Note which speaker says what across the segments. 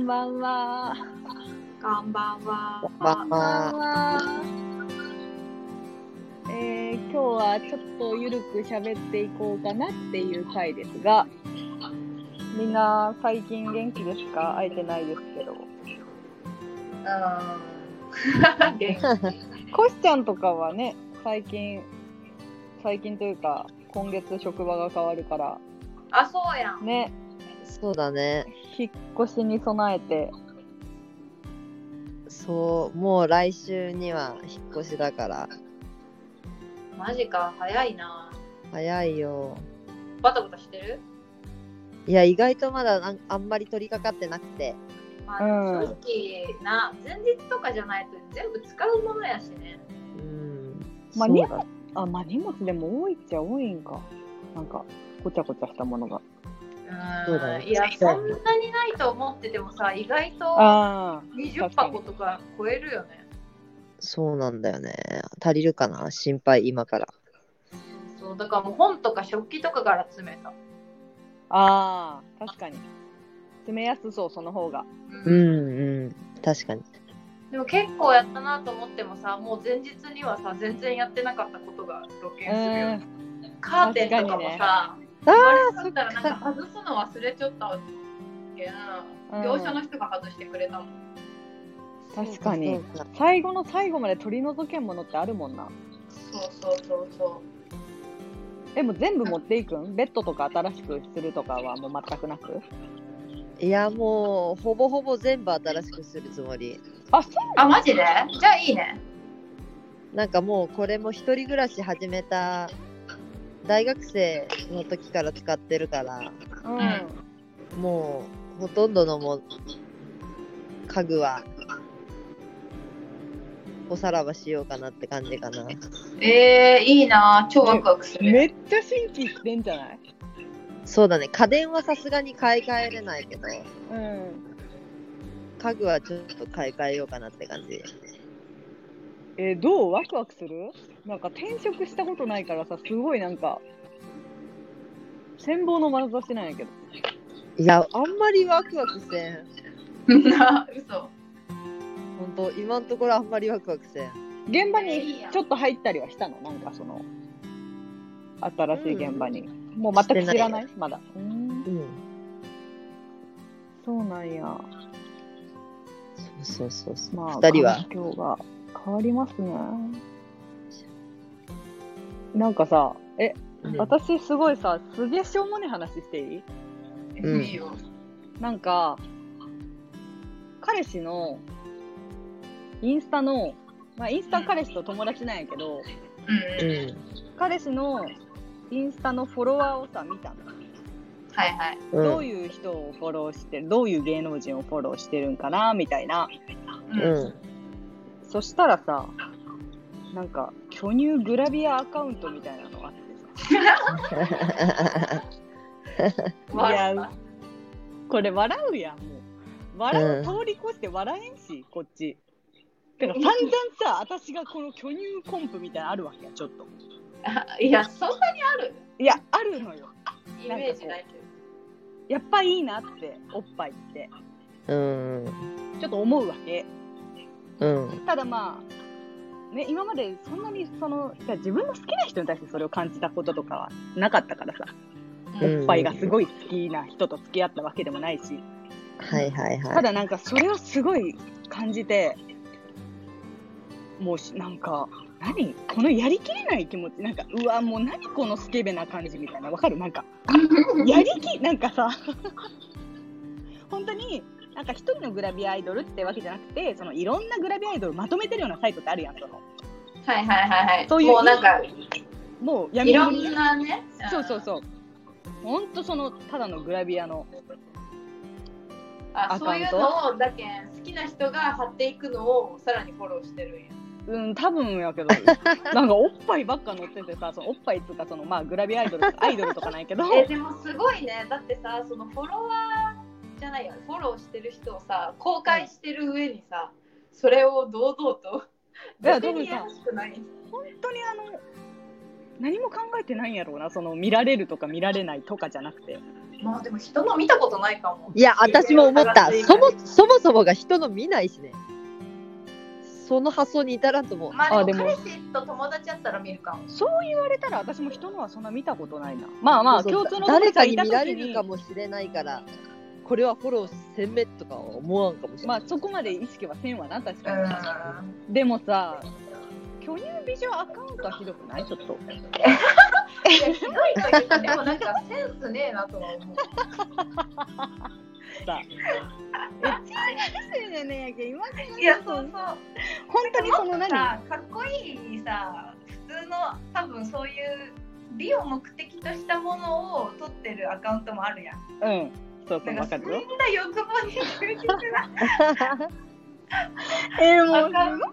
Speaker 1: んばんは。
Speaker 2: こんばんは。
Speaker 3: こんばんは。
Speaker 1: は。えー、今日はちょっとゆるく喋っていこうかなっていう回ですが、みんな最近元気ですか？会えてないですけど。
Speaker 2: うん。元気
Speaker 1: コシちゃんとかはね、最近、最近というか、今月職場が変わるから、
Speaker 2: あ、そうやん。
Speaker 1: ね、
Speaker 3: そうだね。
Speaker 1: 引っ越しに備えて、
Speaker 3: そう、もう来週には引っ越しだから。
Speaker 2: マジか、早いな。
Speaker 3: 早いよ。
Speaker 2: バタバタしてる？
Speaker 3: いや、意外とまだなんあんまり取り掛かってなくて。
Speaker 2: まあ、
Speaker 1: うん
Speaker 2: 正直な、前日とかじゃないと全部使うものやしね。
Speaker 3: うん。
Speaker 1: まあ
Speaker 3: そうだ
Speaker 1: あ、まあ荷物でも多いっちゃ多いんか。なんか、ごちゃごちゃしたものが。
Speaker 3: そうだね
Speaker 2: いや、そんなにないと思っててもさ、意外と
Speaker 1: ああ、
Speaker 2: 20箱とか超えるよね。
Speaker 3: そうなんだよね。足りるかな？心配、今から。
Speaker 2: そう、だからもう本とか食器とかから詰めた。
Speaker 1: ああ、確かに。詰めやすそう、その方が。
Speaker 3: うんうん。確かに。
Speaker 2: でも結構やったなと思ってもさ、もう前日にはさ、全然やってなかったことが露見するよね。カーテンとかもさ、
Speaker 3: ああ、
Speaker 2: れたらなんか外すの忘れちゃったけ
Speaker 1: うん
Speaker 2: ん、業者の人が外してくれたもん。
Speaker 1: 確かに最後の最後まで取り除けんものってあるもんな。
Speaker 2: そうそうそうそ
Speaker 1: でも全部持っていくん？ベッドとか新しくするとかはもう全くなく？
Speaker 3: いや、もう、ほぼほぼ全部新しくするつもり。
Speaker 1: あ、そう
Speaker 2: う。あ、マジで？じゃあいいね。
Speaker 3: なんかもう、これも一人暮らし始めた大学生の時から使ってるから、
Speaker 1: うん。
Speaker 3: もう、ほとんどのも家具は、おさらばしようかなって感じかな。
Speaker 2: えー、いいな超ワクワクする。
Speaker 1: めっちゃ新規いってんじゃない？
Speaker 3: そうだね、家電はさすがに買い替えれないけど、
Speaker 1: うん。
Speaker 3: 家具はちょっと買い替えようかなって感じ。
Speaker 1: えーどう？ワクワクする？なんか転職したことないからさ、すごいなんか、羨望の眼差しなんやけど。
Speaker 3: いや、あんまりワクワクせん。
Speaker 2: な嘘。
Speaker 3: ほんと、今のところあんまりワクワクせん。
Speaker 1: 現場にちょっと入ったりはしたの？なんかその、新しい現場に。もう全く知らないまだ。うん。
Speaker 3: うん。
Speaker 1: そうなんや。
Speaker 3: そうそうそうそう。
Speaker 1: まあ、
Speaker 3: 二人は
Speaker 1: 環境が変わりますね。なんかさ、え、
Speaker 3: うん
Speaker 1: 私すごいさ、すげえしょうもねえ話していい？
Speaker 3: うん
Speaker 2: いいよ。
Speaker 1: なんか、彼氏のインスタの、まあ、インスタ彼氏と友達なんやけど、
Speaker 2: うん。
Speaker 1: 彼氏のインスタのフォロワーをさ、見たの。
Speaker 2: はいはい。
Speaker 3: うん
Speaker 1: どういう人をフォローしてる、どういう芸能人をフォローしてるんかな、みたいな。
Speaker 2: うん。
Speaker 3: うん。
Speaker 1: そしたらさ、なんか、巨乳グラビアアカウントみたいなのがあってさ。
Speaker 2: 笑
Speaker 1: いやこれ笑うやん、もう。笑う、
Speaker 3: うん
Speaker 1: 通り越して笑えんし、こっち。てか、散々さ、私がこの巨乳コンプみたいなのあるわけや、ちょっと。
Speaker 2: いや、そんなにある？
Speaker 1: いや、あるのよ。
Speaker 2: イメージないけど。
Speaker 1: やっぱいいなって、おっぱいって。
Speaker 3: うん。
Speaker 1: ちょっと思うわけ。
Speaker 3: うん。
Speaker 1: ただまあ、ね、今までそんなにその、じゃあ自分の好きな人に対してそれを感じたこととかはなかったからさ、
Speaker 3: うん
Speaker 1: おっぱいがすごい好きな人と付き合ったわけでもないし、
Speaker 3: はいはいはい。
Speaker 1: ただなんかそれをすごい感じて、もうしなんか、何？このやりきれない気持ち、なんか、うわ、もう何このスケベな感じみたいな、わかる？なんか、やりき、なんかさ、本当に、なんか一人のグラビアアイドルってわけじゃなくて、そのいろんなグラビアアイドルまとめてるようなサイトってあるやん、その。
Speaker 2: はいはいはいはい。
Speaker 1: そういう
Speaker 2: もうなんか、
Speaker 1: もう
Speaker 2: いろ
Speaker 1: 闇の国
Speaker 2: んなね。
Speaker 1: そうそうそう。ほんとその、ただのグラビアの。
Speaker 2: あそういうのをだけん好きな人が貼っていくのをさらにフォローしてるんや。
Speaker 1: うん、多分やけど、なんかおっぱいばっか載っててさ、そのおっぱいっつうか、そのまあグラビアアイドルアイドルとかないけど、
Speaker 2: えでもすごいね。だってさ、そのフォロワーじゃないよ。フォローしてる人をさ、公開してる上にさ、それを堂々と。
Speaker 1: いや
Speaker 2: 逆にやらしくない？
Speaker 1: 本当にあの、何も考えてないんやろうな、その見られるとか見られないとかじゃなくて、
Speaker 2: まあでも人の見たことないかも。
Speaker 3: いや、私も思った。そも、そもそもが人の見ないしね。その発想に至らんと思う。
Speaker 2: まあでも彼氏と友達やったら見るかも。
Speaker 1: そう言われたら私も人のはそんな見たことないな。まあまあ、
Speaker 3: そうそう
Speaker 1: 共通の
Speaker 3: 誰かに見られるかもしれないから、これはフォローせんめとかは思わんかもしれない。
Speaker 1: まあそこまで意識はせんわな、確
Speaker 2: う
Speaker 1: かに。
Speaker 2: ん。
Speaker 1: でもさ、巨乳美女アカウントはひどくない？ちょっと。
Speaker 2: いや、ひどいというか、でもなんかセンスねえなとは思う。
Speaker 1: さ。え、中学生じゃねえやけん、今更
Speaker 2: いや、そうそう。
Speaker 1: 本当にその何
Speaker 2: さ、かっこいいさ、普通の多分そういう美を目的としたものを撮ってるアカウントもあるやん。
Speaker 1: うん。そう
Speaker 2: かそんな
Speaker 1: わかるよ。
Speaker 2: 欲望に忠実な。
Speaker 1: えー、もうすごい
Speaker 2: アカウン
Speaker 1: さ、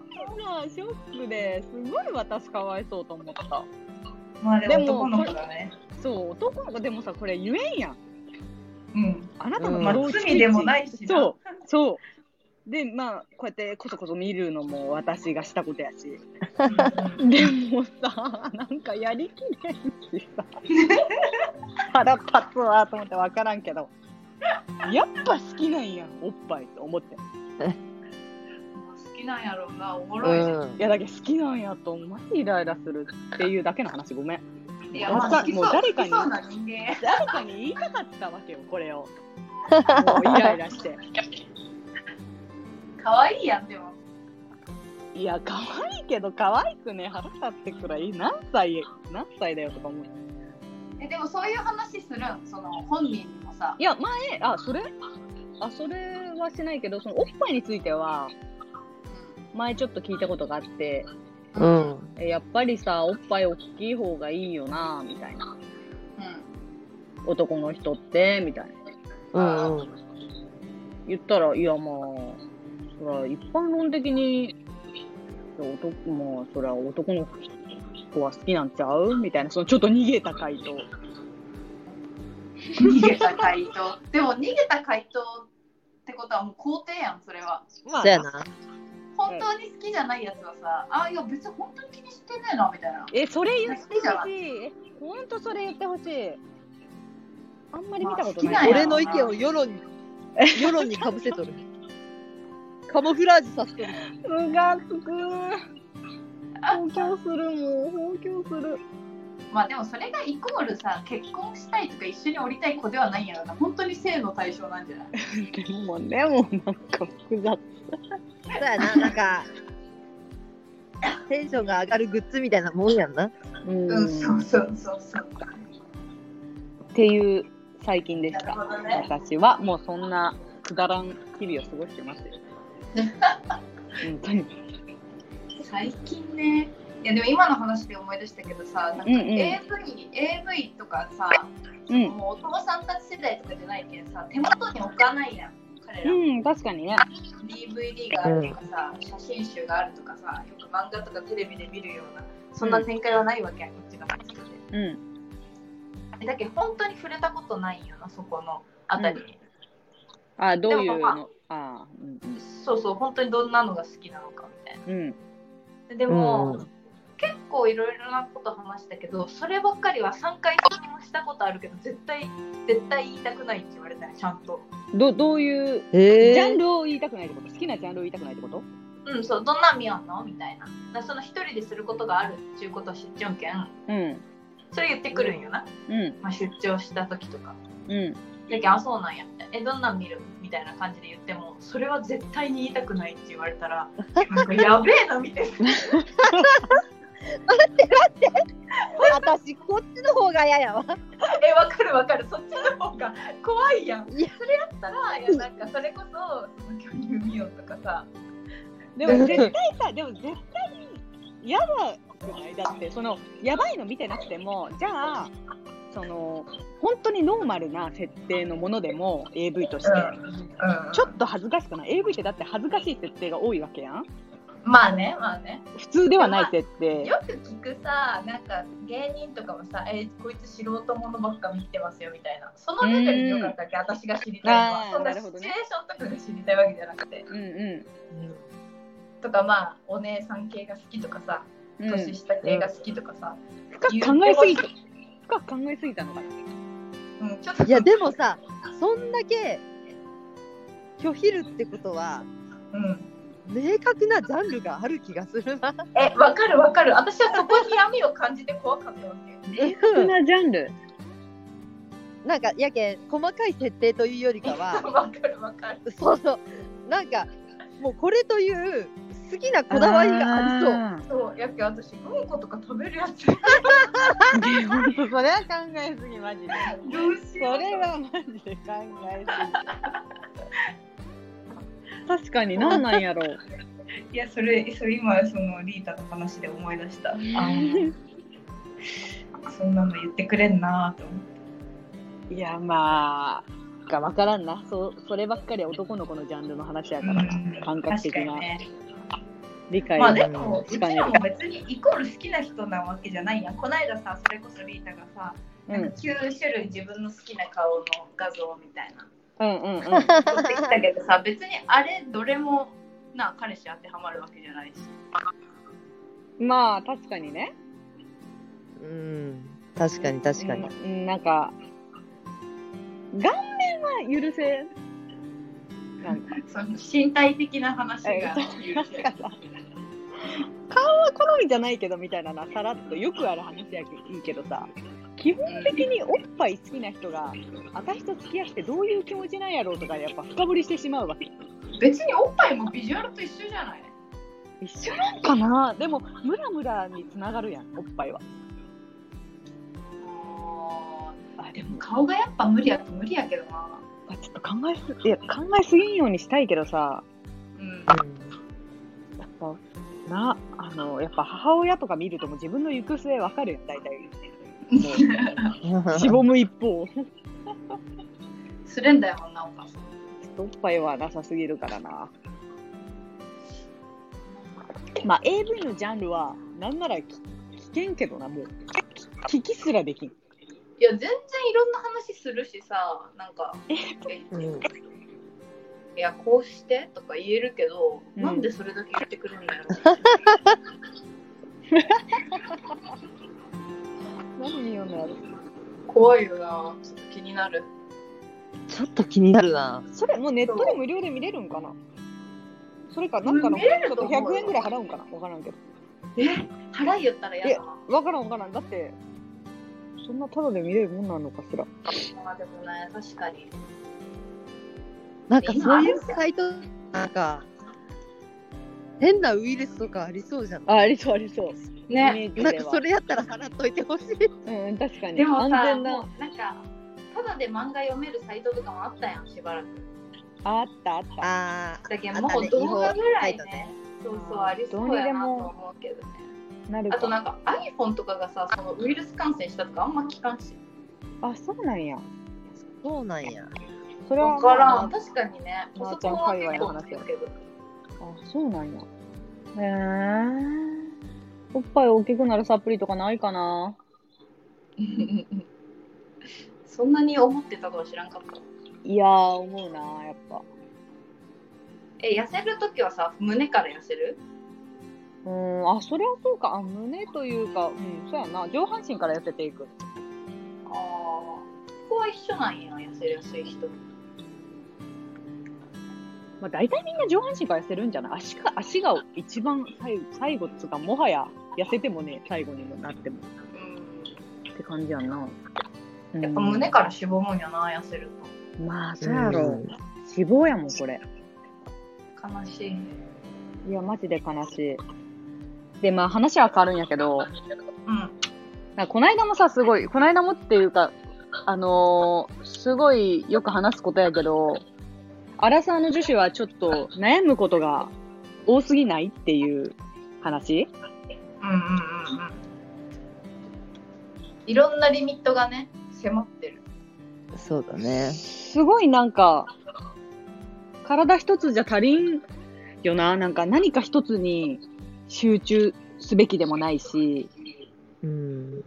Speaker 1: ショックですごい私かわいそうと思った。
Speaker 2: まあで
Speaker 1: でも
Speaker 2: も男の子だね。
Speaker 1: そう、男の子でもさ、これ言えんやん。
Speaker 2: うん。
Speaker 1: あなたの
Speaker 3: うん
Speaker 2: まあ罪でもないしな。
Speaker 1: そう、そう。で、まあ、こうやってこそこそ見るのも私がしたことやし。
Speaker 2: う ん
Speaker 1: でもさ、なんかやりきれんしさ。腹立つわと思って分からんけど。やっぱ好きなんやん、おっぱいと思って。
Speaker 2: 好きなんやろうな、おもろいね。
Speaker 3: うん
Speaker 1: いや、だけど好きなんやと、マジイライラするっていうだけの話、ごめん。
Speaker 2: いや、
Speaker 1: もう
Speaker 2: まあ、好き
Speaker 1: もう誰かに
Speaker 2: 好きそうな人間。
Speaker 1: 誰かに言いたかったわけよ、これを。もうイライラして。
Speaker 2: 可愛いやん、でも。
Speaker 1: いや、可愛いけど、可愛くね、腹立ってくらい、何歳、何歳だよとか思う。
Speaker 2: えでもそういう話するん？その本人にもさ
Speaker 1: いや、前、あ、それ？あ、それはしないけど、そのおっぱいについては、前ちょっと聞いたことがあって、
Speaker 3: うん。
Speaker 1: えやっぱりさ、おっぱい大きい方がいいよな、みたいな。男の人って、みたいな。
Speaker 3: うんうん。
Speaker 1: 言ったら、いや、まあ、そら、一般論的に、男、まあ、そら、男の子は好きなんちゃう？みたいな、そのちょっと逃げた回答。
Speaker 2: 逃げた回答でも逃げた回答ってことはもう肯定やんそれは
Speaker 1: まあ
Speaker 3: そうやな。
Speaker 2: 本当に好きじゃないやつはさ、あいや別に本当に気にしてねえなみたいな
Speaker 1: え、それ言ってほしい。え、ほんとそれ言ってほしい。あんまり見たこと
Speaker 2: まあ
Speaker 1: ない。
Speaker 2: 好きな
Speaker 3: 俺の意見を世論に、世論にかぶせとる。カモフラージュさせとる。
Speaker 1: むがつく。放狂するもん、放狂する。
Speaker 2: まあでもそれがイコールさ結婚したいとか一緒におりたい子ではないんやろな本当に性の対象なんじゃない？
Speaker 1: でも、でも、なんか複雑。
Speaker 3: そうやな、なんか、テンションが上がるグッズみたいなもんやんな。
Speaker 1: うん
Speaker 2: うんそうそうそうそう
Speaker 1: っていう最近でした。
Speaker 2: ね
Speaker 1: 私はもうそんなくだらん日々を過ごしてますよ。本当に。
Speaker 2: 最近ねいやでも今の話で思い出したけどさなんか
Speaker 1: うんうん
Speaker 2: AV,、AV とかさ、
Speaker 1: うん。
Speaker 2: もうお父さんたち世代とかじゃないけんさ手元に置かないやん彼ら、
Speaker 1: うん、確かにね。
Speaker 2: DVD があるとかさ、写真集があるとかさよく漫画とかテレビで見るようなそんな展開はないわけやんこっちが
Speaker 1: うん。
Speaker 2: だけど本当に触れたことないんよなそこのあたりに、
Speaker 1: あ、どういう
Speaker 2: でもま
Speaker 1: のあうん
Speaker 2: そうそう本当にどんなのが好きなのかみたいな
Speaker 1: うん。うん。
Speaker 2: でも、
Speaker 3: うん
Speaker 2: 結構いろいろなこと話したけどそればっかりは3回もしたことあるけど絶対絶対言いたくないって言われたよちゃんと。
Speaker 1: どどういう、
Speaker 3: え
Speaker 1: ジャンルを言いたくないってこと？好きなジャンルを言いたくないってこと？
Speaker 2: うんそうどんなん見よんの？みたいな。その一人ですることがあるっていうことを知っちゃうけん。
Speaker 1: うん。
Speaker 2: それ言ってくるんよな、
Speaker 1: うん。
Speaker 2: まあ、出張した時とか。
Speaker 1: うん。
Speaker 2: だけどあそうなんや。みたいなえどんなん見る？みたいな感じで言ってもそれは絶対に言いたくないって言われたらなんかやべえなみたいな
Speaker 3: 私、こっちの方が嫌やわ。
Speaker 2: えわかるわかる。そっちの方が怖いやん。
Speaker 3: いや。
Speaker 2: それやったらいやなんかそれこそその巨乳見ようとかさ。
Speaker 1: でも絶対さ、でも絶対嫌だくないだって、その、やばいの見てなくても、じゃあ、その、本当にノーマルな設定のものでも AV として、
Speaker 2: うん。
Speaker 1: ちょっと恥ずかしくない ?AV ってだって恥ずかしい設定が多いわけやん
Speaker 2: まあねまあね。
Speaker 1: 普通ではない設定。
Speaker 2: よく聞くさなんか芸人とかもさえこいつ素人ものばっか見てますよみたいな。そのレベルでよかったっけ私が知りたいの
Speaker 1: あー
Speaker 2: はそんなシ
Speaker 1: なるほどね。
Speaker 2: チュエーションとかが知りたいわけじゃなくて。
Speaker 1: うんう
Speaker 2: とかまあお姉さん系が好きとかさ
Speaker 1: ん。うん、
Speaker 2: 年下系が好きとかさ、
Speaker 1: 深く考えすぎた。深く考えすぎたのかな。
Speaker 2: うん、ちょっと。
Speaker 3: いや、でもさ、そんだけ拒否るってことは、
Speaker 2: うん、
Speaker 3: 明確なジャンルがある気がするな。
Speaker 2: え、わかるわかる。私はそこに闇を感じて怖かったわけ。
Speaker 1: 明確なジャンル？
Speaker 3: なんか、やけん、細かい設定というよりかは、
Speaker 2: わかるわかる。
Speaker 3: そうそう、なんか、もうこれという好きなこだわりがありそう。
Speaker 1: そう。
Speaker 2: やっけ私、うんことか食べるやつ。
Speaker 1: それは考えすぎマジで。
Speaker 2: どうし
Speaker 1: そ
Speaker 2: よう。
Speaker 1: れはマジで考えすぎ。確かに 何なんやろう。
Speaker 2: いや、それ、それ今、そのリータの話で思い出した。そんなの言ってくれんなと思って。
Speaker 1: いやまあが分からんなそそればっかりは男の子のジャンルの話やからな、
Speaker 2: うん
Speaker 1: 感覚的な。理解
Speaker 2: まあで
Speaker 1: が
Speaker 2: も、うちらも別にイコール好きな人なわけじゃないやん。この間さ、それこそリータがさ、なんか9種類自分の好きな顔の画像みたいな。
Speaker 1: うんうんうん
Speaker 2: 撮ってきたけどさ、別にあれどれもな彼氏当てはまるわけじゃないし。
Speaker 1: まあ確かにね。
Speaker 3: うん、確かに確かに。
Speaker 1: うんなんか顔面は許せなんか
Speaker 2: その身体的な話が
Speaker 1: え
Speaker 2: 許せ
Speaker 1: 顔は好みじゃないけどみたいななさらっとよくある話やけいいけどさ基本的におっぱい好きな人が私と付き合ってどういう気持ちなんやろうとかやっぱ深掘りしてしまうわけ。
Speaker 2: 別におっぱいもビジュアルと一緒じゃない。
Speaker 1: 一緒なんかな？でもムラムラにつながるやんおっぱいは。あでも
Speaker 2: 顔がやっぱ無理やと無理やけどな。
Speaker 1: あちょっと考えすいや考えすぎんようにしたいけどさ。
Speaker 2: うん。
Speaker 1: やっぱなあのやっぱ母親とか見るともう自分の行く末わかるやん大体 しぼむ一方。
Speaker 2: するんだよ、女お母さん。
Speaker 1: おっぱいはなさすぎるからな。まあ AV のジャンルはなんならき危険けどなもう。聞きすらできん。
Speaker 2: いや、全然いろんな話するしさ、なんか、え？
Speaker 3: うん
Speaker 2: いや、こうしてとか言えるけど、
Speaker 1: うん。
Speaker 2: なんでそれだけ言ってくるんだよ。
Speaker 1: 何見よる？
Speaker 2: 怖いよな。ちょっと気になる。
Speaker 3: ちょっと気になるな。
Speaker 1: それもうネットで無料で見れるんかな？それかなんかのちょっと
Speaker 2: と思うよ。
Speaker 1: 100円ぐらい払うんかな？わからんけど。
Speaker 2: え？払いよったら嫌だな。
Speaker 1: わからんわからん。だってそんなタダで見れるもんなのかしら？
Speaker 2: まあでもね、確かに。
Speaker 3: なんかそういうサイト、なんか、変なウイルスとかありそうじゃない
Speaker 1: あありそうありそう。イ
Speaker 2: ね。
Speaker 3: なんかそれやったら払っといてほしい。
Speaker 1: うん確かに
Speaker 2: でもさ、
Speaker 1: 安全な
Speaker 2: なんか、ただで漫画読めるサイトとかもあったやん、しばらく。
Speaker 1: あったあった
Speaker 3: あ
Speaker 2: だけど、
Speaker 3: あったね
Speaker 2: もう動画ぐらいね
Speaker 3: ね。
Speaker 2: そうそう、ありそうやなと思うけどね。
Speaker 1: なるか
Speaker 2: あとなんか iPhone とかがさ、そのウイルス感染したとかあんま聞かんし。
Speaker 1: あそうなんや
Speaker 3: あ、そうなんや。
Speaker 1: それは
Speaker 2: わからん。
Speaker 1: あ
Speaker 2: 確かにね。
Speaker 1: まーちゃん界隈の話や
Speaker 2: パソコンは結構聞くけど。
Speaker 1: そうなんやへえおっぱい大きくなるサプリとかないかな？
Speaker 2: そんなに思ってたとは知らんかった。
Speaker 1: いやー思うなやっぱ
Speaker 2: え、痩せるときはさ、胸から痩せる？
Speaker 1: うーんあそれはそうかあ胸というかうんそうやな上半身から痩せていく
Speaker 2: ああ。ここは一緒なんや、痩せやすい人。
Speaker 1: まあ大体みんな上半身から痩せるんじゃない？足が足が一番最最後っつうかもはや痩せてもね最後にもなっても
Speaker 2: うん。
Speaker 1: って感じやんな、うん
Speaker 2: やっぱ胸から脂肪もんやな、痩せる
Speaker 1: まあそうやろ、
Speaker 3: うん
Speaker 1: 脂肪やもんこれ
Speaker 2: と。悲しい。
Speaker 1: いやマジで悲しいでまあ話は変わるんやけど
Speaker 2: うん。
Speaker 1: なんかこないだもさすごいこないだもっていうかあのーすごいよく話すことやけどアラサーの女子はちょっと悩むことが多すぎないっていう話？
Speaker 2: うんうんうんうん。いろんなリミットがね、迫ってる。
Speaker 3: そうだね。
Speaker 1: すごいなんか体一つじゃ足りんよななんか何か一つに集中すべきでもないし
Speaker 3: うん。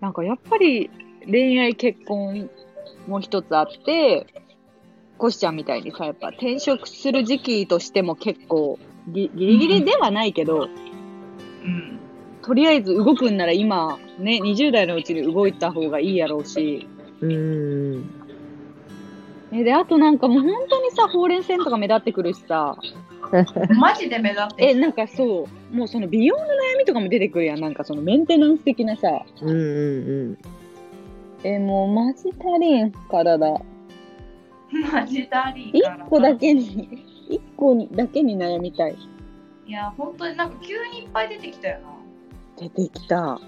Speaker 1: なんかやっぱり恋愛結婚も一つあって、コシちゃんみたいにさ、やっぱ転職する時期としても結構ギギリギリではないけど、
Speaker 2: うん。
Speaker 1: とりあえず動くんなら今、ね、20代のうちに動いた方がいいやろうし。
Speaker 3: うん。
Speaker 1: えで、あとなんかもう本当にさ、ほうれん線とか目立ってくるしさ、
Speaker 2: マジで目立って
Speaker 1: え、なんかそう、もうその美容の悩みとかも出てくるやん。なんかそのメンテナンス的なさ、
Speaker 3: うんうん
Speaker 1: え、もうマジ足りん、体。
Speaker 2: マジダリー
Speaker 1: 一
Speaker 2: から
Speaker 1: 個だけに、一個だけに悩みたい。
Speaker 2: いや本当になんか急にいっぱい出てきたよな
Speaker 1: 出てきた。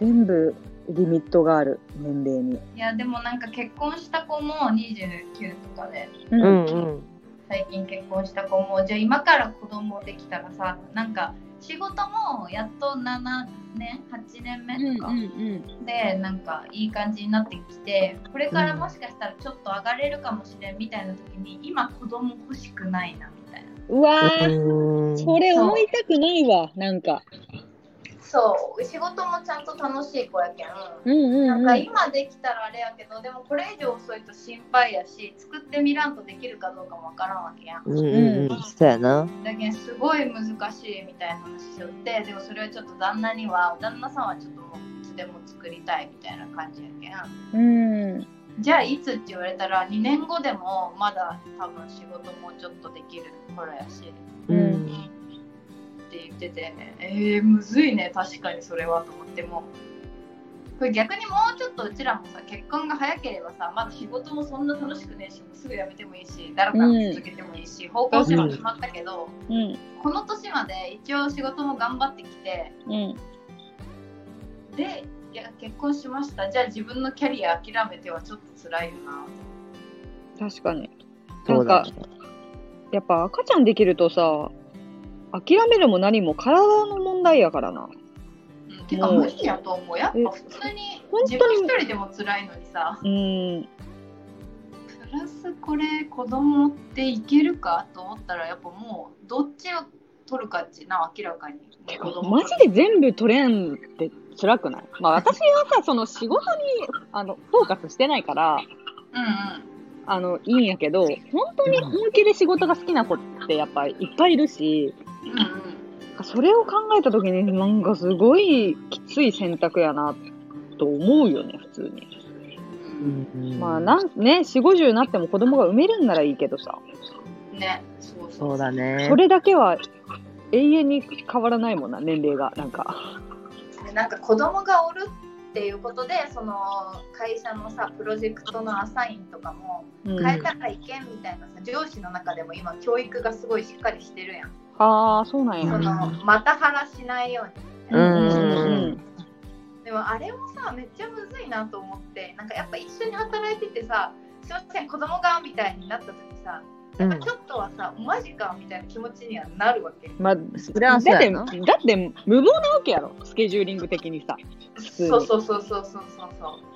Speaker 1: 全部リミットがある、年齢に。
Speaker 2: いやでもなんか結婚した子も29とかで
Speaker 1: う
Speaker 3: うん。うんうん。
Speaker 2: 最近結婚した子もじゃあ今から子供できたらさなんか仕事もやっと7年8年目とか、
Speaker 1: うんうん。
Speaker 2: でなんかいい感じになってきてこれからもしかしたらちょっと上がれるかもしれんみたいな時に今子供欲しくないなみたいな。
Speaker 1: うわー、
Speaker 3: うん。
Speaker 1: それ思いたくないわ、なんか。
Speaker 2: そう仕事もちゃんと楽しい子やけん
Speaker 1: うんうん、
Speaker 2: なんか
Speaker 1: うん。
Speaker 2: 今できたらあれやけどでもこれ以上遅いと心配やし作ってみらんとできるかどうかもわからんわけやん
Speaker 3: うんうんうん。そうやな。
Speaker 2: だけどすごい難しいみたいな話しよってでもそれはちょっと旦那には旦那さんはちょっともういつでも作りたいみたいな感じやけん
Speaker 1: うん。
Speaker 2: じゃあいつって言われたら2年後でもまだ多分仕事もちょっとできる頃やし
Speaker 1: うん
Speaker 2: って言ってて。えー、むずいね。確かにそれはと思っても。これ逆にもうちょっとうちらもさ結婚が早ければさまだ仕事もそんな楽しくねえしもうすぐ辞めてもいいし誰かに続けてもいいし、方向性は決まったけど、
Speaker 1: うん。
Speaker 2: この年まで一応仕事も頑張ってきて
Speaker 1: うん。
Speaker 2: でいや結婚しました。じゃあ自分のキャリア諦めてはちょっと辛いよな。
Speaker 1: 確かに。なん
Speaker 3: そうだ
Speaker 1: か、やっぱ赤ちゃんできるとさ、諦めるも何も体の問題やからな。
Speaker 2: うん。てか
Speaker 1: もう。
Speaker 2: 無理やと思う。やっぱ普通に
Speaker 1: 本当に。
Speaker 2: 自分一人でも辛いのにさ。
Speaker 1: うん。
Speaker 2: プラスこれ子供っていけるかと思ったらやっぱもうどっちを取るかっちな明らかに。
Speaker 1: マジで全部取れんって辛くない？まあ私はさ、その仕事にあのフォーカスしてないから、
Speaker 2: うんうん。
Speaker 1: あの、いいんやけど、本当に本気で仕事が好きな子ってやっぱいっぱいいるし、
Speaker 2: うんうん
Speaker 1: それを考えたときになんかすごいきつい選択やなと思うよね、普通に。
Speaker 3: うん
Speaker 1: まあ、なん、ね、4、50になっても子供が産めるんならいいけどさ、
Speaker 2: ねそうそう
Speaker 3: そうだね。
Speaker 1: それだけは永遠に変わらないもんな、年齢が。なんか。
Speaker 2: で なんか子供がおるっていうことでその会社のさプロジェクトのアサインとかも
Speaker 1: うん、
Speaker 2: 変えたらいけんみたいなさ上司の中でも今教育がすごいしっかりしてるやん
Speaker 1: ああ、そうなんや。
Speaker 2: そのまた腹しないように。
Speaker 3: うん
Speaker 1: うんうん
Speaker 2: でもあれもさめっちゃむずいなと思って。なんかやっぱ一緒に働いててさすいません子供がみたいになった時さやっぱちょっとはさ、マジかみたいな気持ちにはなるわけ。
Speaker 1: まあ、
Speaker 3: それはそう
Speaker 1: だって、だって無謀なわけやろ、スケジューリング的にさ。
Speaker 2: そうそうそうそうそうそう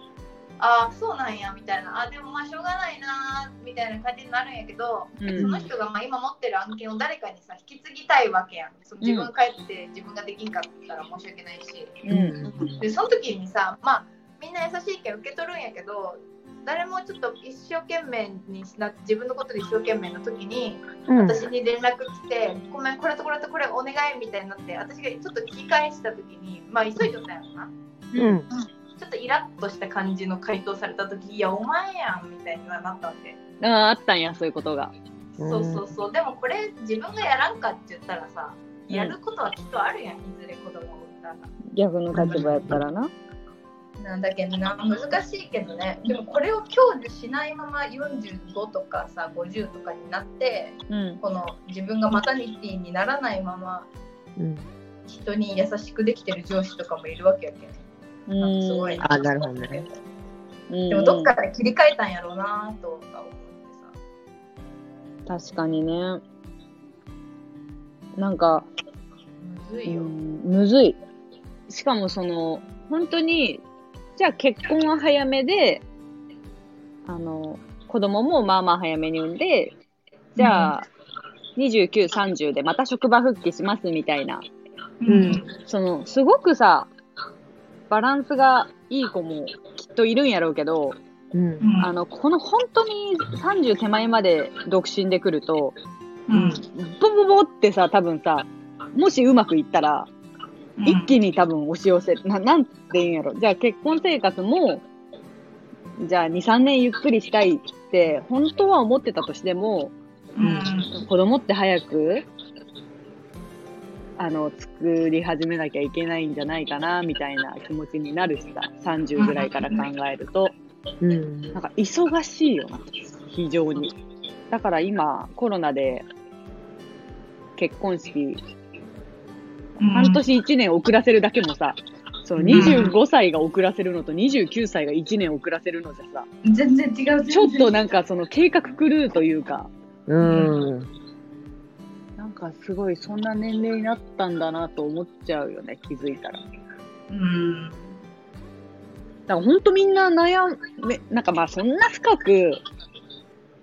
Speaker 2: ああそうなんやみたいな。あでもまあしょうがないなみたいな感じになるんやけど、
Speaker 1: うん。
Speaker 2: その人がまあ今持ってる案件を誰かにさ引き継ぎたいわけやん。その自分帰って自分ができんかったら申し訳ないし、
Speaker 1: うん。
Speaker 2: でその時にさまあみんな優しいけん受け取るんやけど誰もちょっと一生懸命にしな自分のことで一生懸命の時に
Speaker 3: うん。
Speaker 2: 私に連絡来て「ごめんこれとこれとこれお願い」みたいになって私がちょっと聞き返した時にまあ急いじゃったんやろな。
Speaker 3: うん。
Speaker 2: ちょっとイラッとした感じの回答された時いやお前やんみたいにはなったわけ
Speaker 1: ああ、あったんや、そういうことが。
Speaker 3: うん
Speaker 2: そうそうそうでもこれ自分がやらんかって言ったらさ
Speaker 1: うん
Speaker 2: やることはきっとあるやんいずれ子供を産んだら。
Speaker 1: 逆の立場やったらな。
Speaker 2: なんだけどな難しいけどねでもこれを享受しないまま45とかさ50とかになって
Speaker 1: うん。
Speaker 2: この自分がマタニティにならないまま
Speaker 3: うん
Speaker 2: 人に優しくできてる上司とかもいるわけやけんなん。かすごい
Speaker 3: あなるほどね。
Speaker 1: うん。
Speaker 2: でもどっから切り替えたんやろうなとか思って
Speaker 1: 確かにね。なんか、
Speaker 2: さむず
Speaker 1: う
Speaker 2: いよ、
Speaker 1: ん、むずい。しかもその、本当に、じゃあ結婚は早めで、あの、子供もまあまあ早めに産んで、じゃあ、29、30でまた職場復帰しますみたいな、
Speaker 3: うん。
Speaker 1: その、すごくさ、バランスがいい子もきっといるんやろうけど、
Speaker 3: うん
Speaker 2: うん
Speaker 1: あの、この本当に30手前まで独身で来ると、
Speaker 2: うん
Speaker 1: ボボボってさ、多分さ、もしうまくいったら、一気に多分押し寄せる。ななんて言うんやろ。じゃあ結婚生活も、じゃあ2、3年ゆっくりしたいって、本当は思ってたとしても、
Speaker 2: うん
Speaker 1: 子供って早く、あの、作り始めなきゃいけないんじゃないかな、みたいな気持ちになるしさ、30ぐらいから考えると、
Speaker 3: うん。
Speaker 1: なんか忙しいよな、非常に。だから今、コロナで結婚式、半年1年遅らせるだけもさ、その25歳が遅らせるのと29歳が1年遅らせるのじゃさ、
Speaker 2: 全然違う。
Speaker 1: ちょっとなんかその計画狂うというか、
Speaker 3: うん。
Speaker 1: なんかすごいそんな年齢になったんだなと思っちゃうよね、気づいたら。だか
Speaker 2: うん。
Speaker 1: ら本当みんな悩め、なんかまあそんな深く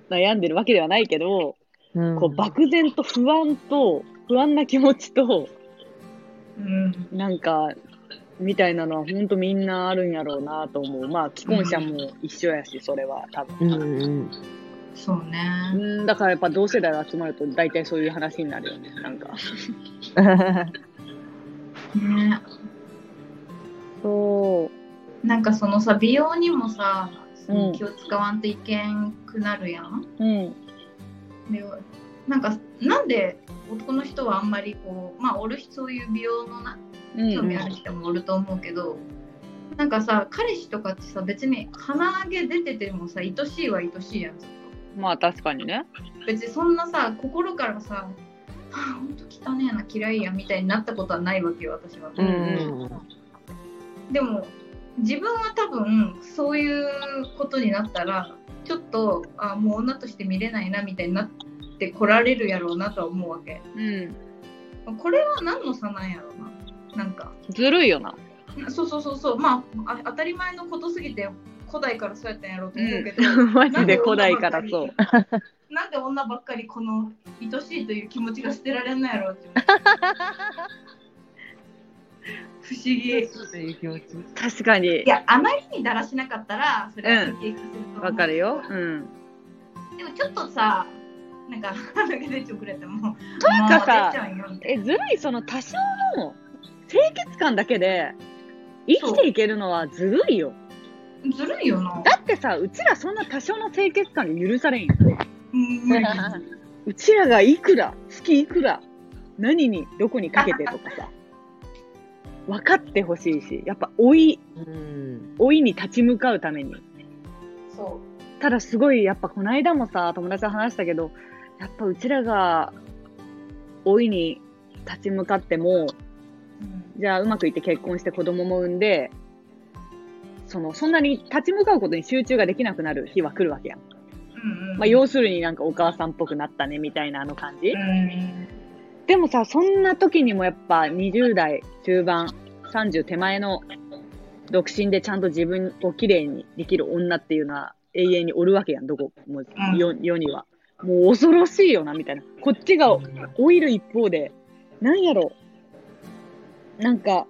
Speaker 1: 悩んでるわけではないけど、
Speaker 3: うん
Speaker 1: こう漠然と不安と、不安な気持ちと、
Speaker 2: うん。
Speaker 1: なんか、みたいなのは本当みんなあるんやろうなと思う。まあ既婚者も一緒やし、それは多
Speaker 3: うん
Speaker 1: 分。
Speaker 3: うん。
Speaker 2: そうね。
Speaker 1: うん、だからやっぱ同世代が集まると大体そういう話になるよね、なんか。
Speaker 2: ね。
Speaker 1: そ
Speaker 2: なんかそのさ、美容にもさ、気を使わんといけんくなるやん。
Speaker 1: う。うん。
Speaker 2: でなんか、なんで男の人はあんまりこう、まあ、おる人そういう美容のな
Speaker 1: うん。
Speaker 2: 興味ある人もおると思うけど、なんかさ、彼氏とかってさ、別に鼻毛出ててもさ、愛しいは愛しいやん、
Speaker 1: まあ確かにね。
Speaker 2: と。別にそんなさ、心からさ、はあ、ほんと汚ねえな、嫌いやみたいになったことはないわけよ、私は。
Speaker 3: うん。
Speaker 2: でも自分は多分そういうことになったらちょっとあもう女として見れないなみたいになってこられるやろうなとは思うわけ
Speaker 1: うん。
Speaker 2: これは何の差なんやろうななんか
Speaker 1: ずるいよな。
Speaker 2: そうそうそうそうまああ当たり前のことすぎて古代からそうやったんやろうと思うけど、
Speaker 1: マジで古代からそう。
Speaker 2: なんで女ばっかりこの愛しいという気持ちが捨てられんのやろうって 不思議
Speaker 3: という気持ち。
Speaker 1: 確かに
Speaker 2: い。やあまりにだらしなかったらそれは経験すると思う
Speaker 1: わかるよ。うん。
Speaker 2: でもちょっとさ、なんか、鼻毛出てくれても、
Speaker 1: というかさえ、ずるい、その多少の清潔感だけで生きていけるのはずるいよ。
Speaker 2: なずるいよな。
Speaker 1: だってさ、うちらそんな多少の清潔感で許されんよ。
Speaker 2: うん
Speaker 1: うちらがいくら、好きいくら、何に、どこにかけてとかさ、分かってほしいし、やっぱ老い、
Speaker 3: うん。
Speaker 1: 老いに立ち向かうために。
Speaker 2: そ
Speaker 1: ただすごい、やっぱこの間もさ、友達と話したけど、やっぱうちらが老いに立ち向かっても、
Speaker 2: う。うん
Speaker 1: じゃあうまくいって結婚して子供も産んで、その、そんなに立ち向かうことに集中ができなくなる日は来るわけやん。
Speaker 2: うんうん
Speaker 1: まあ、要するになんかお母さんっぽくなったね、みたいなあの感じ。
Speaker 2: うん
Speaker 1: でもさ、そんな時にもやっぱ20代中盤、30手前の独身でちゃんと自分を綺麗にできる女っていうのは永遠におるわけやん、どこも
Speaker 2: うん
Speaker 1: 世世には。もう恐ろしいよな、みたいな。こっちが老いる一方で、なんやろ。なんか、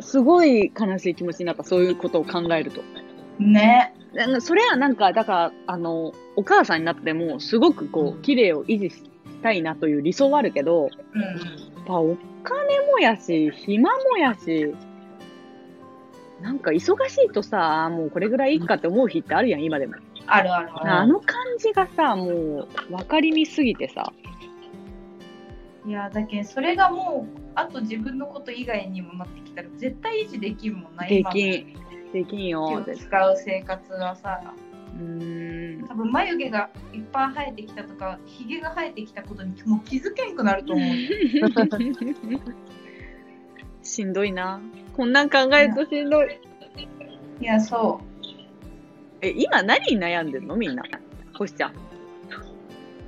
Speaker 1: すごい悲しい気持ちになった、そういうことを考えると。
Speaker 2: ね。
Speaker 1: それはなんか、だから、あの、お母さんになっても、すごくこう、綺麗を維持したいなという理想はあるけど、
Speaker 2: うん。
Speaker 1: やっぱお金もやし、暇もやし、なんか忙しいとさ、もうこれぐらいいいかって思う日ってあるやん、今でも。
Speaker 2: あるあるある。
Speaker 1: あの感じがさ、もう分かりみすぎてさ、
Speaker 2: いや、だけどそれがもう、あと自分のこと以外にもなってきたら、絶対維持できんもんな、
Speaker 1: できん、できん
Speaker 2: 気
Speaker 1: よ
Speaker 2: を。使う生活はさ、
Speaker 1: うーん。
Speaker 2: 多分眉毛がいっぱい生えてきたとか、ひげが生えてきたことにもう気づけんくなると思うよ。
Speaker 1: しんどいな。こんなん考えるとしんどい。
Speaker 2: いや、そ
Speaker 1: え、今何に悩んでんの？みんな。星ちゃん。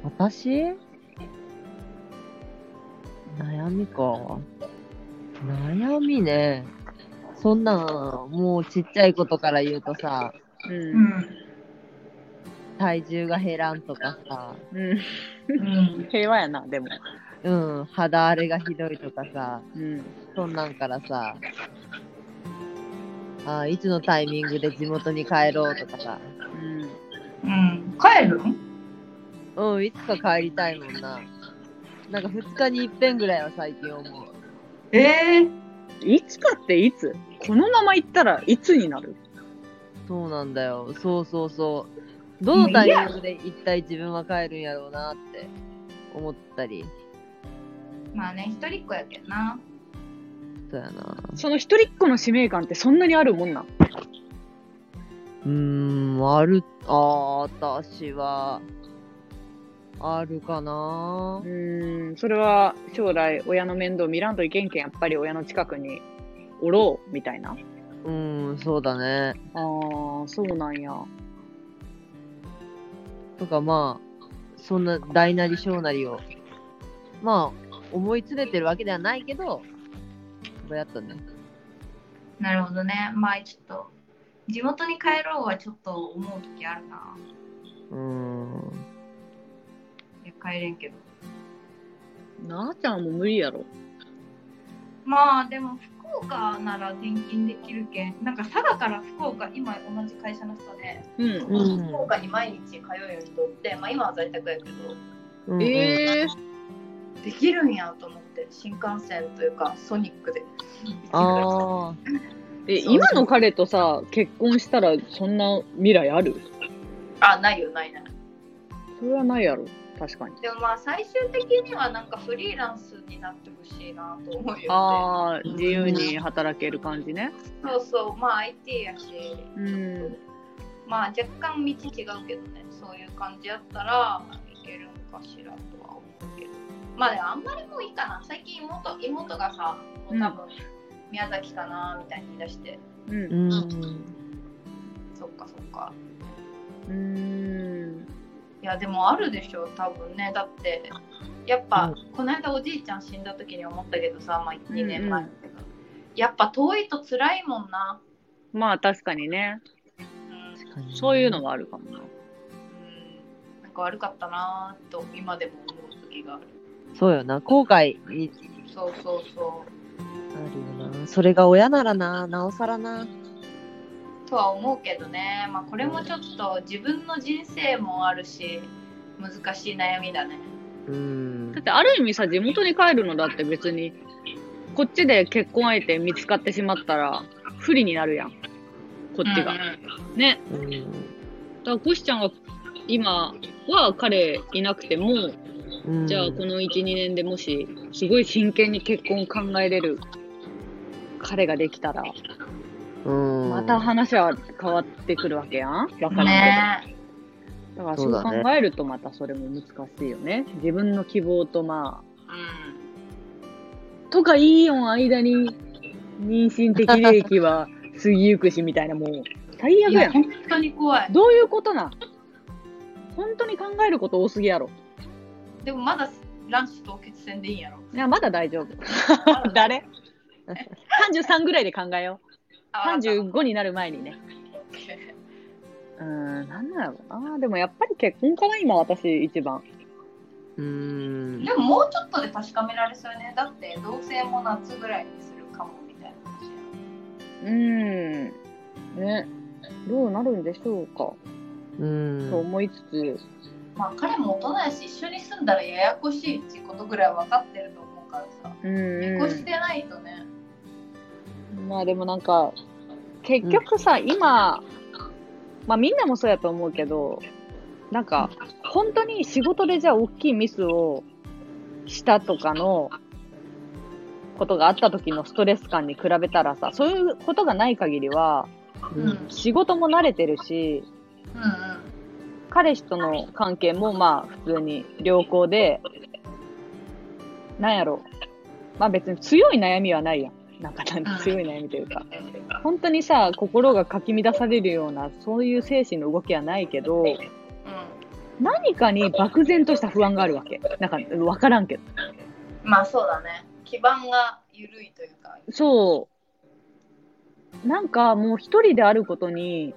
Speaker 3: 私？悩みか。悩みね。そんなん、もうちっちゃいことから言うとさ、
Speaker 2: う。んん。
Speaker 3: 体重が減らんとかさ、
Speaker 1: うん。
Speaker 2: うん。
Speaker 1: 平和やな、でも。
Speaker 3: うん、肌荒れがひどいとかさ、
Speaker 1: うん。
Speaker 3: そんなんからさ、あいつのタイミングで地元に帰ろうとかさ、
Speaker 1: うん。
Speaker 2: うん。帰るん？
Speaker 3: うん、いつか帰りたいもんな。なんか2日に一遍ぐらいは最近思う。
Speaker 2: えー、
Speaker 1: いつかっていつ？このまま行ったらいつになる？
Speaker 3: そうなんだよ。そうそうそう。どのタイミングで一体自分は帰るんやろうなって思ったり。
Speaker 2: まあね、一人っ子やけんな。
Speaker 3: そうやな。
Speaker 1: その一人っ子の使命感ってそんなにあるもんな？ん
Speaker 3: うーん、ある、あー、私は、あるかな？
Speaker 1: う。ーん、それは将来親の面倒見らんといけんけん、やっぱり親の近くにおろうみたいな。
Speaker 3: うーん、そうだね。
Speaker 1: ああ、そうなんや。
Speaker 3: とかまあ、そんな大なり小なりを、まあ、思い詰めてるわけではないけど、そうやったね。
Speaker 2: なるほどね。まあちょっと、地元に帰ろうはちょっと思う時あるな。
Speaker 3: うーん。
Speaker 2: 帰れんけど。
Speaker 1: なあちゃんも無理やろ。
Speaker 2: まあでも福岡なら転勤できるけん。なんか佐賀から福岡、今同じ会社の人で、
Speaker 1: うん。
Speaker 3: うん
Speaker 2: 福岡に毎日通うようにとって、まあ今は在宅やけど、
Speaker 3: う
Speaker 1: ええ
Speaker 2: できるんやと思って、新幹線というかソニックで。
Speaker 3: ああ、
Speaker 1: 今の彼とさ、結婚したらそんな未来ある？
Speaker 2: あ、ないよ、ないない。
Speaker 1: それはないやろ。確かに。
Speaker 2: でもまあ最終的にはなんかフリーランスになってほしいなと思うよ、ね。
Speaker 1: ああ、自由に働ける感じね。
Speaker 2: そうそう、まあ IT やし、
Speaker 1: うん。
Speaker 2: まあ若干道違うけどね、そういう感じやったらいけるんかしらとは思うけど。まあでもあんまりもういいかな。最近妹妹がさ、もう多分宮崎かなみたいに言い出して、
Speaker 1: うん。
Speaker 3: うん。
Speaker 2: そっかそっか。
Speaker 1: うーん。
Speaker 2: いやでもあるでしょ、多分ね。だって、やっぱ、
Speaker 3: う
Speaker 2: この間おじいちゃん死んだ時に思ったけどさ、まあ2年前だ
Speaker 1: うん
Speaker 2: けど、やっぱ遠いと辛いもんな。
Speaker 1: まあ確かにね。
Speaker 2: うん
Speaker 1: そういうのがあるかもな。
Speaker 2: うんなんか悪かったなぁと今でも思う時がある。
Speaker 3: そうよな。後悔に
Speaker 2: そうそうそ
Speaker 3: あるよな。それが親ならな、なおさらな。
Speaker 2: う。とは思うけどね、まあこれもちょっと自分の人生もあるし、難しい悩みだね。
Speaker 3: うん
Speaker 1: だっ。てある意味さ、地元に帰るのだって別に、こっちで結婚相手見つかってしまったら、不利になるやん。こっちが。
Speaker 2: うんうん
Speaker 1: ね。
Speaker 3: うん
Speaker 1: だからコシちゃんが今は彼いなくても、
Speaker 3: うん
Speaker 1: じゃあこの1、2年でもし、すごい真剣に結婚を考えれる彼ができたら、
Speaker 3: うん、
Speaker 1: また話は変わってくるわけやんわからんけど。
Speaker 2: ね
Speaker 1: だからそう考えるとまたそれも難しいよね。自分の希望とまあ、
Speaker 2: う
Speaker 1: とかいいよ間に妊娠適齢期は過ぎゆくしみたいなもう最
Speaker 2: ん。いや、
Speaker 1: 悪やん。
Speaker 2: 本当に怖い。
Speaker 1: どういうことなん？本当に考えること多すぎやろ。
Speaker 2: でもまだ卵子凍結戦でいいんやろ。
Speaker 1: いや、まだ大丈夫。誰 ?33 ぐらいで考えよう。
Speaker 2: あ
Speaker 1: 35になる前にね。うーん、なんだろうな。でもやっぱり結婚かな、今私一番。
Speaker 3: うん。
Speaker 2: でももうちょっとで確かめられそうよね。だって同棲も夏ぐらいにするかもみたいな話や
Speaker 1: うーん。ね。どうなるんでしょうか。
Speaker 3: うん
Speaker 1: と思いつつ、
Speaker 2: まあ彼も大人やし一緒に住んだらややこしいっていうことぐらい分かってると思うからさ
Speaker 1: うん、
Speaker 2: 見
Speaker 1: う
Speaker 2: 越してないとね、
Speaker 1: ん。まあでもなんか、結局さ、今、まあみんなもそうやと思うけど、なんか、本当に仕事でじゃあ大きいミスをしたとかのことがあった時のストレス感に比べたらさ、そういうことがない限りは、
Speaker 2: うん、うん
Speaker 1: 仕事も慣れてるし、
Speaker 2: うん
Speaker 1: 彼氏との関係もまあ普通に良好で、なんやろ。まあ別に強い悩みはないやん。なんか強い悩みというか。本当にさ、心がかき乱されるような、そういう精神の動きはないけど、何かに漠然とした不安があるわけ。なんか、わからんけど。
Speaker 2: うん、まあそうだね基盤が緩いというか
Speaker 1: そう。なんかもう一人であることに、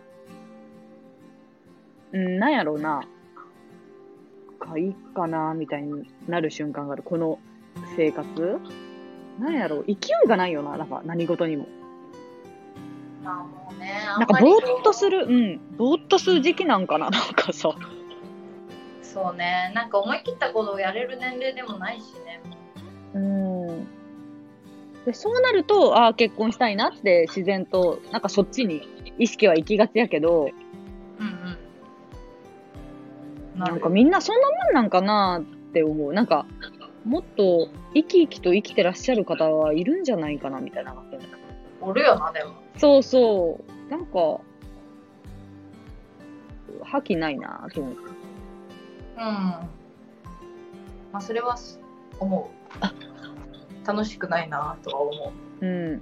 Speaker 1: うん、なんやろうな。かいいかな、みたいになる瞬間がある。この生活なんやろう。勢いがないよな、なんか何事にも。
Speaker 2: まあもうね
Speaker 1: なんかぼーっとする、うん、ぼーっとする時期なんかな、なんかさ。
Speaker 2: そうねなんか思い切ったことをやれる年齢でもないしね
Speaker 1: うん。でそうなると、ああ、結婚したいなって自然と、なんかそっちに意識は行きがちやけど、
Speaker 2: うんうん。
Speaker 1: なんかみんなそんなもんなんかなって思う。なんか、もっと生き生きと生きてらっしゃる方はいるんじゃないかなみたいな。
Speaker 2: おるよな、でも。
Speaker 1: そうそう。なんか、覇気ないなと思って。
Speaker 2: うん。まあ、それはす思う。楽しくないなとは思
Speaker 1: うん。
Speaker 2: う。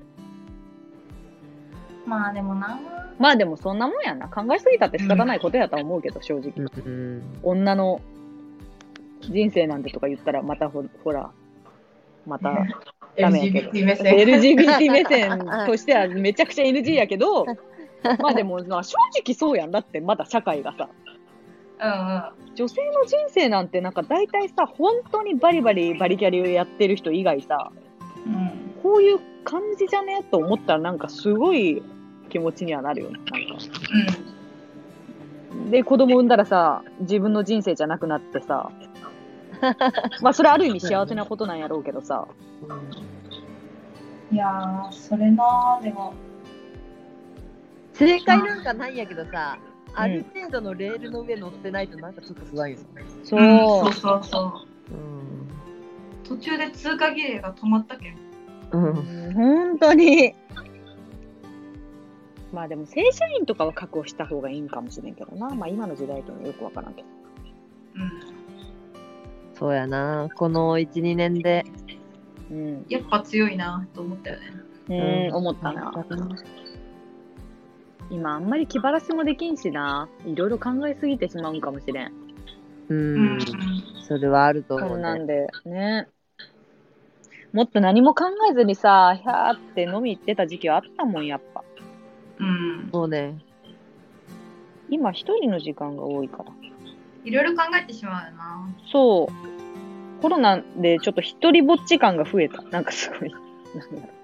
Speaker 2: まあでもな。
Speaker 1: まあでもそんなもんやな。考えすぎたって仕方ないことやとは思うけど、正直。
Speaker 3: うん。
Speaker 1: 女の人生なんてとか言ったら、またほほら、また、ダメやけど
Speaker 2: LGBT 目線。
Speaker 1: LGBT 目線 としてはめちゃくちゃ NG やけど、まあでも、まあ正直そうやん。だってまだ社会がさ、
Speaker 2: うんうん。
Speaker 1: 女性の人生なんてなんか大体さ、本当にバリバリバリキャリをやってる人以外さ、
Speaker 2: うん。
Speaker 1: こういう感じじゃねと思ったらなんかすごい気持ちにはなるよね。なんかで、子供産んだらさ、自分の人生じゃなくなってさ、まあそれある意味幸せなことなんやろうけどさ、
Speaker 2: いやー、それなー、でも。
Speaker 3: 正解なんかないんやけどさ、ある程度のレールの上乗ってないとなんかちょっと不安よ。
Speaker 1: そう、
Speaker 2: そうそうそう。
Speaker 3: うん。
Speaker 2: 途中で通過儀礼が止まったけん。
Speaker 3: うん。
Speaker 1: うん本当に。まあでも正社員とかは確保した方がいいんかもしれんけどな。まあ今の時代というのはよくわからんけど。
Speaker 2: うん。
Speaker 3: そうやな。この1、2年で。
Speaker 1: うん。
Speaker 2: やっぱ強いなと思ったよね。
Speaker 1: うん、思ったな。今あんまり気晴らしもできんしな。いろいろ考えすぎてしまうんかもしれん。
Speaker 3: う。
Speaker 2: うん
Speaker 3: それはあると思
Speaker 1: こ
Speaker 3: うんね。
Speaker 1: なんで、ね。もっと何も考えずにさ、ひゃーって飲み行ってた時期はあったもん、やっぱ。
Speaker 2: うん。
Speaker 3: そうね。
Speaker 1: 今一人の時間が多いから。
Speaker 2: いろいろ考えてしまうよな。
Speaker 1: そう。コロナでちょっと一人ぼっち感が増えた。なんかすごい。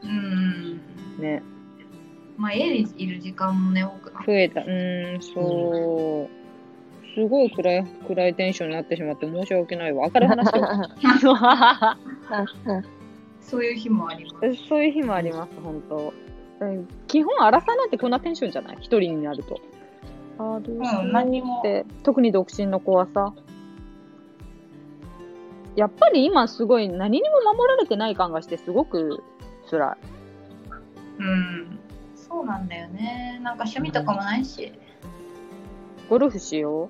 Speaker 2: うん。
Speaker 1: うね。
Speaker 2: まあ、家にいる時間もね、多くな
Speaker 1: 増えた。うーん、そう。すごい暗い、暗いテンションになってしまって申し訳ないわ。明るい話を。
Speaker 2: そういう日もあります。
Speaker 1: そういう日もあります、本当。うん基本、荒さなんてこんなテンションじゃない？一人になると。あーどうしよ
Speaker 2: うん、
Speaker 1: う
Speaker 2: 何にも
Speaker 1: っ。て、特に独身の子はさ。やっぱり今すごい何にも守られてない感がしてすごく辛い。
Speaker 2: うん。そうなんだよね。なんか趣味とかもないし。
Speaker 1: ゴルフしよ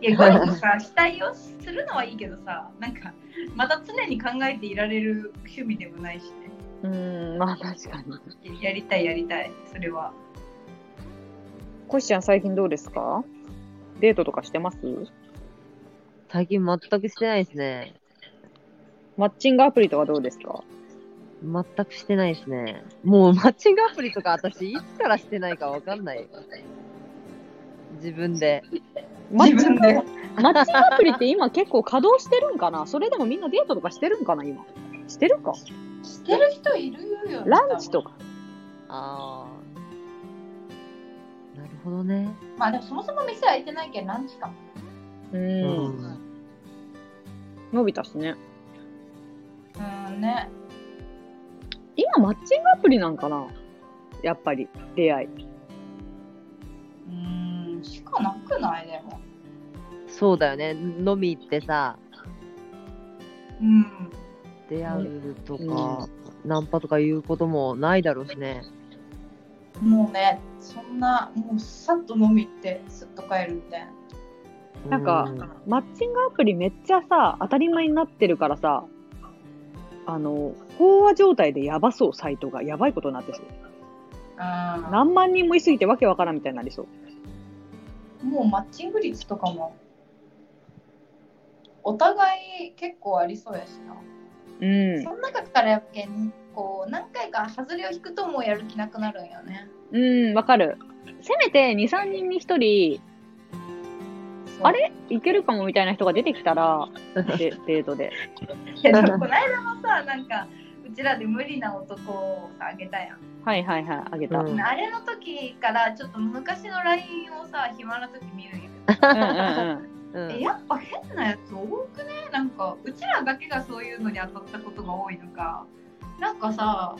Speaker 2: いや、ゴルフさ、したいをするのはいいけどさ、なんか、また常に考えていられる趣味でもないしね。
Speaker 1: う。うーん、まあ確かに。
Speaker 2: やりたい、やりたい、それは。
Speaker 1: コシちゃん最近どうですか？デートとかしてます？
Speaker 3: 最近全くしてないですね。
Speaker 1: マッチングアプリとかどうですか？
Speaker 3: 全くしてないですね。もう マッチングアプリとか私いつからしてないかわかんない。自分で。
Speaker 1: マッチング
Speaker 2: 自分で。
Speaker 1: マッチングアプリって今結構稼働してるんかな？それでもみんなデートとかしてるんかな今？してるか？
Speaker 2: してる人いるよね。
Speaker 1: ランチとか。
Speaker 3: ああ。ほどね。
Speaker 2: まあでもそもそも店開いてないけどランチかも。
Speaker 1: う。
Speaker 3: うんん。
Speaker 1: 伸びたしね。
Speaker 2: うんね。
Speaker 1: 今マッチングアプリなんかな？やっぱり出会い。
Speaker 2: うん、しかなくない？でも。
Speaker 3: そうだよね。飲み行ってさ、
Speaker 2: うん。
Speaker 3: 出会うと
Speaker 1: う
Speaker 3: か、ナンパとかいうこともないだろうしね。
Speaker 2: もうね、そんな、もうさっと飲み行って、すっと帰るみたいな。
Speaker 1: なんか
Speaker 3: う
Speaker 1: マッチングアプリめっちゃさ、当たり前になってるからさ、あの、飽和状態でやばそう、サイトが。やばいことになってそう。
Speaker 2: うん。
Speaker 1: 何万人もいすぎてわけわからんみたいになりそう。
Speaker 2: もうマッチング率とかも、お互い結構ありそうやしな。
Speaker 1: うん。
Speaker 2: その中からやっけ？ん、こう、何回か外れを引くともうやる気なくなるんよね。
Speaker 1: うん、わかる。せめて2、3人に1人、あれ？いけるかもみたいな人が出てきたら、でデートで。
Speaker 2: いやでもこの間もさ、なんか、うちらで無理な男をさ、あげたやん。
Speaker 1: はいはいはい、あげた。
Speaker 3: う
Speaker 1: うんん
Speaker 2: あれの時からちょっと昔の LINE をさ、暇な時見るんや
Speaker 1: うんうん。
Speaker 3: うん。
Speaker 2: えやっぱ変なやつ多くね？なんかうちらだけがそういうのに当たったことが多いのかなんかさ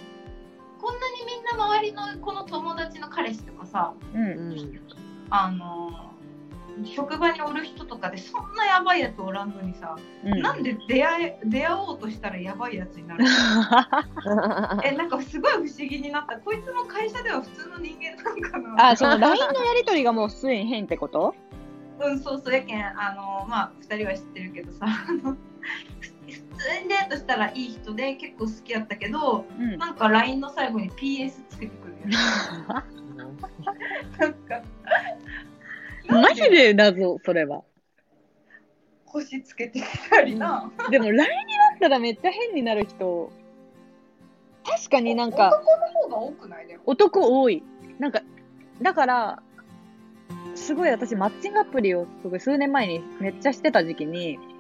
Speaker 2: こんなにみんな周りのこの友達の彼氏とかさ
Speaker 1: う。
Speaker 3: うんん。
Speaker 2: あの職場におる人とかでそんなやばいやつおらんのにさ、
Speaker 1: うん。
Speaker 2: なんで出会え出会おうとしたらやばいやつになる えなんかすごい不思議になったこいつも会社では普通の人間なんかな？
Speaker 1: あ、その LINE のやりとりがもうすでに変ってこと？
Speaker 2: うん、そうそうやけん、あのまあ、2人は知ってるけどさ、あのふ普通にデートしたらいい人で結構好きやったけど、
Speaker 1: うん。
Speaker 2: なんか LINE の最後に PS つけてくるよね。なんか、
Speaker 1: マジで謎、それは。
Speaker 2: 星つけてきたりな。
Speaker 1: でも LINE になったらめっちゃ変になる人、確かになんか、
Speaker 2: 男の方が多くない？でも。
Speaker 1: 男多い。なんか、だから、すごい私、マッチングアプリをすごい数年前にめっちゃしてた時期に、
Speaker 3: うん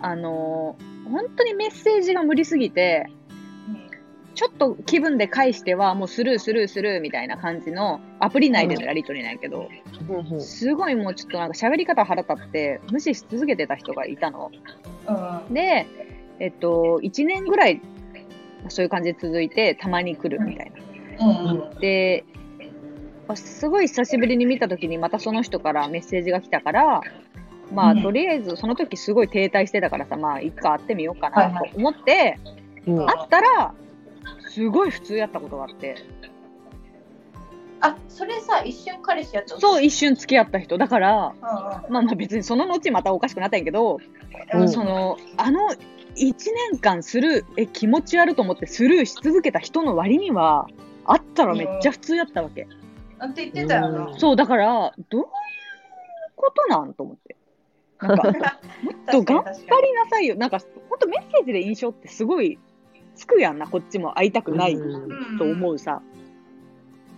Speaker 1: あのー本当にメッセージが無理すぎて、ちょっと気分で返しては、もうスルースルースルーみたいな感じのアプリ内でのやりとりなんやけど、
Speaker 3: うん
Speaker 1: すごいもうちょっとなんか喋り方腹立って、無視し続けてた人がいたの。
Speaker 2: うん。
Speaker 1: で、えっと、1年ぐらい、そういう感じで続いて、たまに来るみたいな。
Speaker 2: うん。うん。
Speaker 1: で、あすごい久しぶりに見たときにまたその人からメッセージが来たから、まあ、
Speaker 2: うん
Speaker 1: とりあえずその時すごい停滞してたからさ、まあ、いっか、会ってみようか
Speaker 2: はいはい
Speaker 1: なと思って、
Speaker 3: うん
Speaker 1: 会ったら、すごい普通やったことがあって、
Speaker 2: あ、それさ、一瞬彼氏やったの？
Speaker 1: そう、一瞬付き合った人。だから、
Speaker 2: うん
Speaker 1: まあまあ別にその後またおかしくなったんやけど、
Speaker 2: うん。
Speaker 3: うん
Speaker 1: その、あの、1年間スルー、え、気持ち悪いと思ってスルーし続けた人の割には、会ったらめっちゃ普通やったわけ。
Speaker 2: って言ってたよな。
Speaker 3: うん
Speaker 1: そう、だから、どういうことなん？と思って。なんか、もっと頑張りなさいよ。なんか、ほんとメッセージで印象ってすごいつくやんな、こっちも会いたくない
Speaker 3: うん
Speaker 1: と思うさ。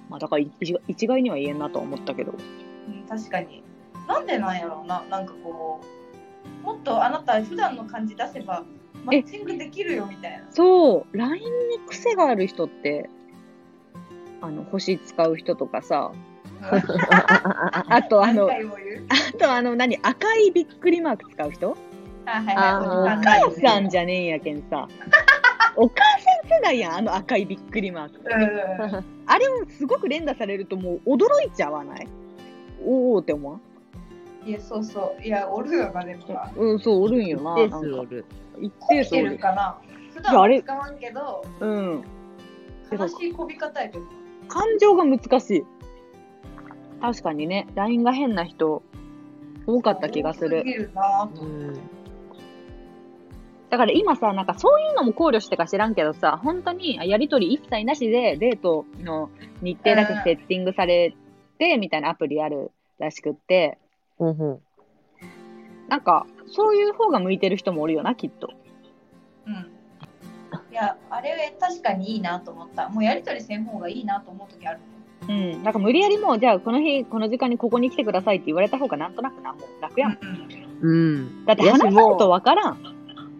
Speaker 1: まあ、だから一一概には言えんなとは思ったけど。
Speaker 2: うん、確かに。なんでなんやろうな、なんかこう、もっとあなた普段の感じ出せば、マッチングできるよみたいな。
Speaker 1: そう、LINE に癖がある人って、あの、星使う人とかさ、あとあの、あとあの、何、赤いびっくりマーク使う人？
Speaker 2: あ、はい
Speaker 3: あー
Speaker 1: お
Speaker 2: はい。
Speaker 1: 母さんじゃねえんやけんさ。お母さん世代やん、あの赤いびっくりマーク。
Speaker 2: うん
Speaker 1: あれもすごく連打されるともう驚いちゃわない？おおって思わん？
Speaker 2: いや、そうそう。いや、おるよな、でもな。
Speaker 1: うん、そう、おるんよな。
Speaker 3: で
Speaker 1: なんか
Speaker 3: すおる。
Speaker 1: 一定数おる。
Speaker 2: るかな。普
Speaker 1: いやあれ
Speaker 2: 段は使わんけど、
Speaker 1: うん。
Speaker 2: 悲しいこび方やけど。
Speaker 1: 感情が難しい。確かにね、LINE が変な人、多かった気がする。
Speaker 2: る
Speaker 3: うん
Speaker 1: だから今さ、なんかそういうのも考慮してか知らんけどさ、本当にあやりとり一切なしでデートの日程だけセッティングされて、みたいなアプリあるらしくって、
Speaker 3: うんうん
Speaker 1: なんか、そういう方が向いてる人もおるよな、きっと。
Speaker 2: うん。いや、あれ確かにいいなと思った。もうやりとりせん方がいいなと思う時あるもん。
Speaker 1: うん。なんか無理やりもう、じゃあこの日、この時間にここに来てくださいって言われた方がなんとなくな、もう楽やん。
Speaker 2: うん
Speaker 3: うん。
Speaker 1: だって話すことわからん。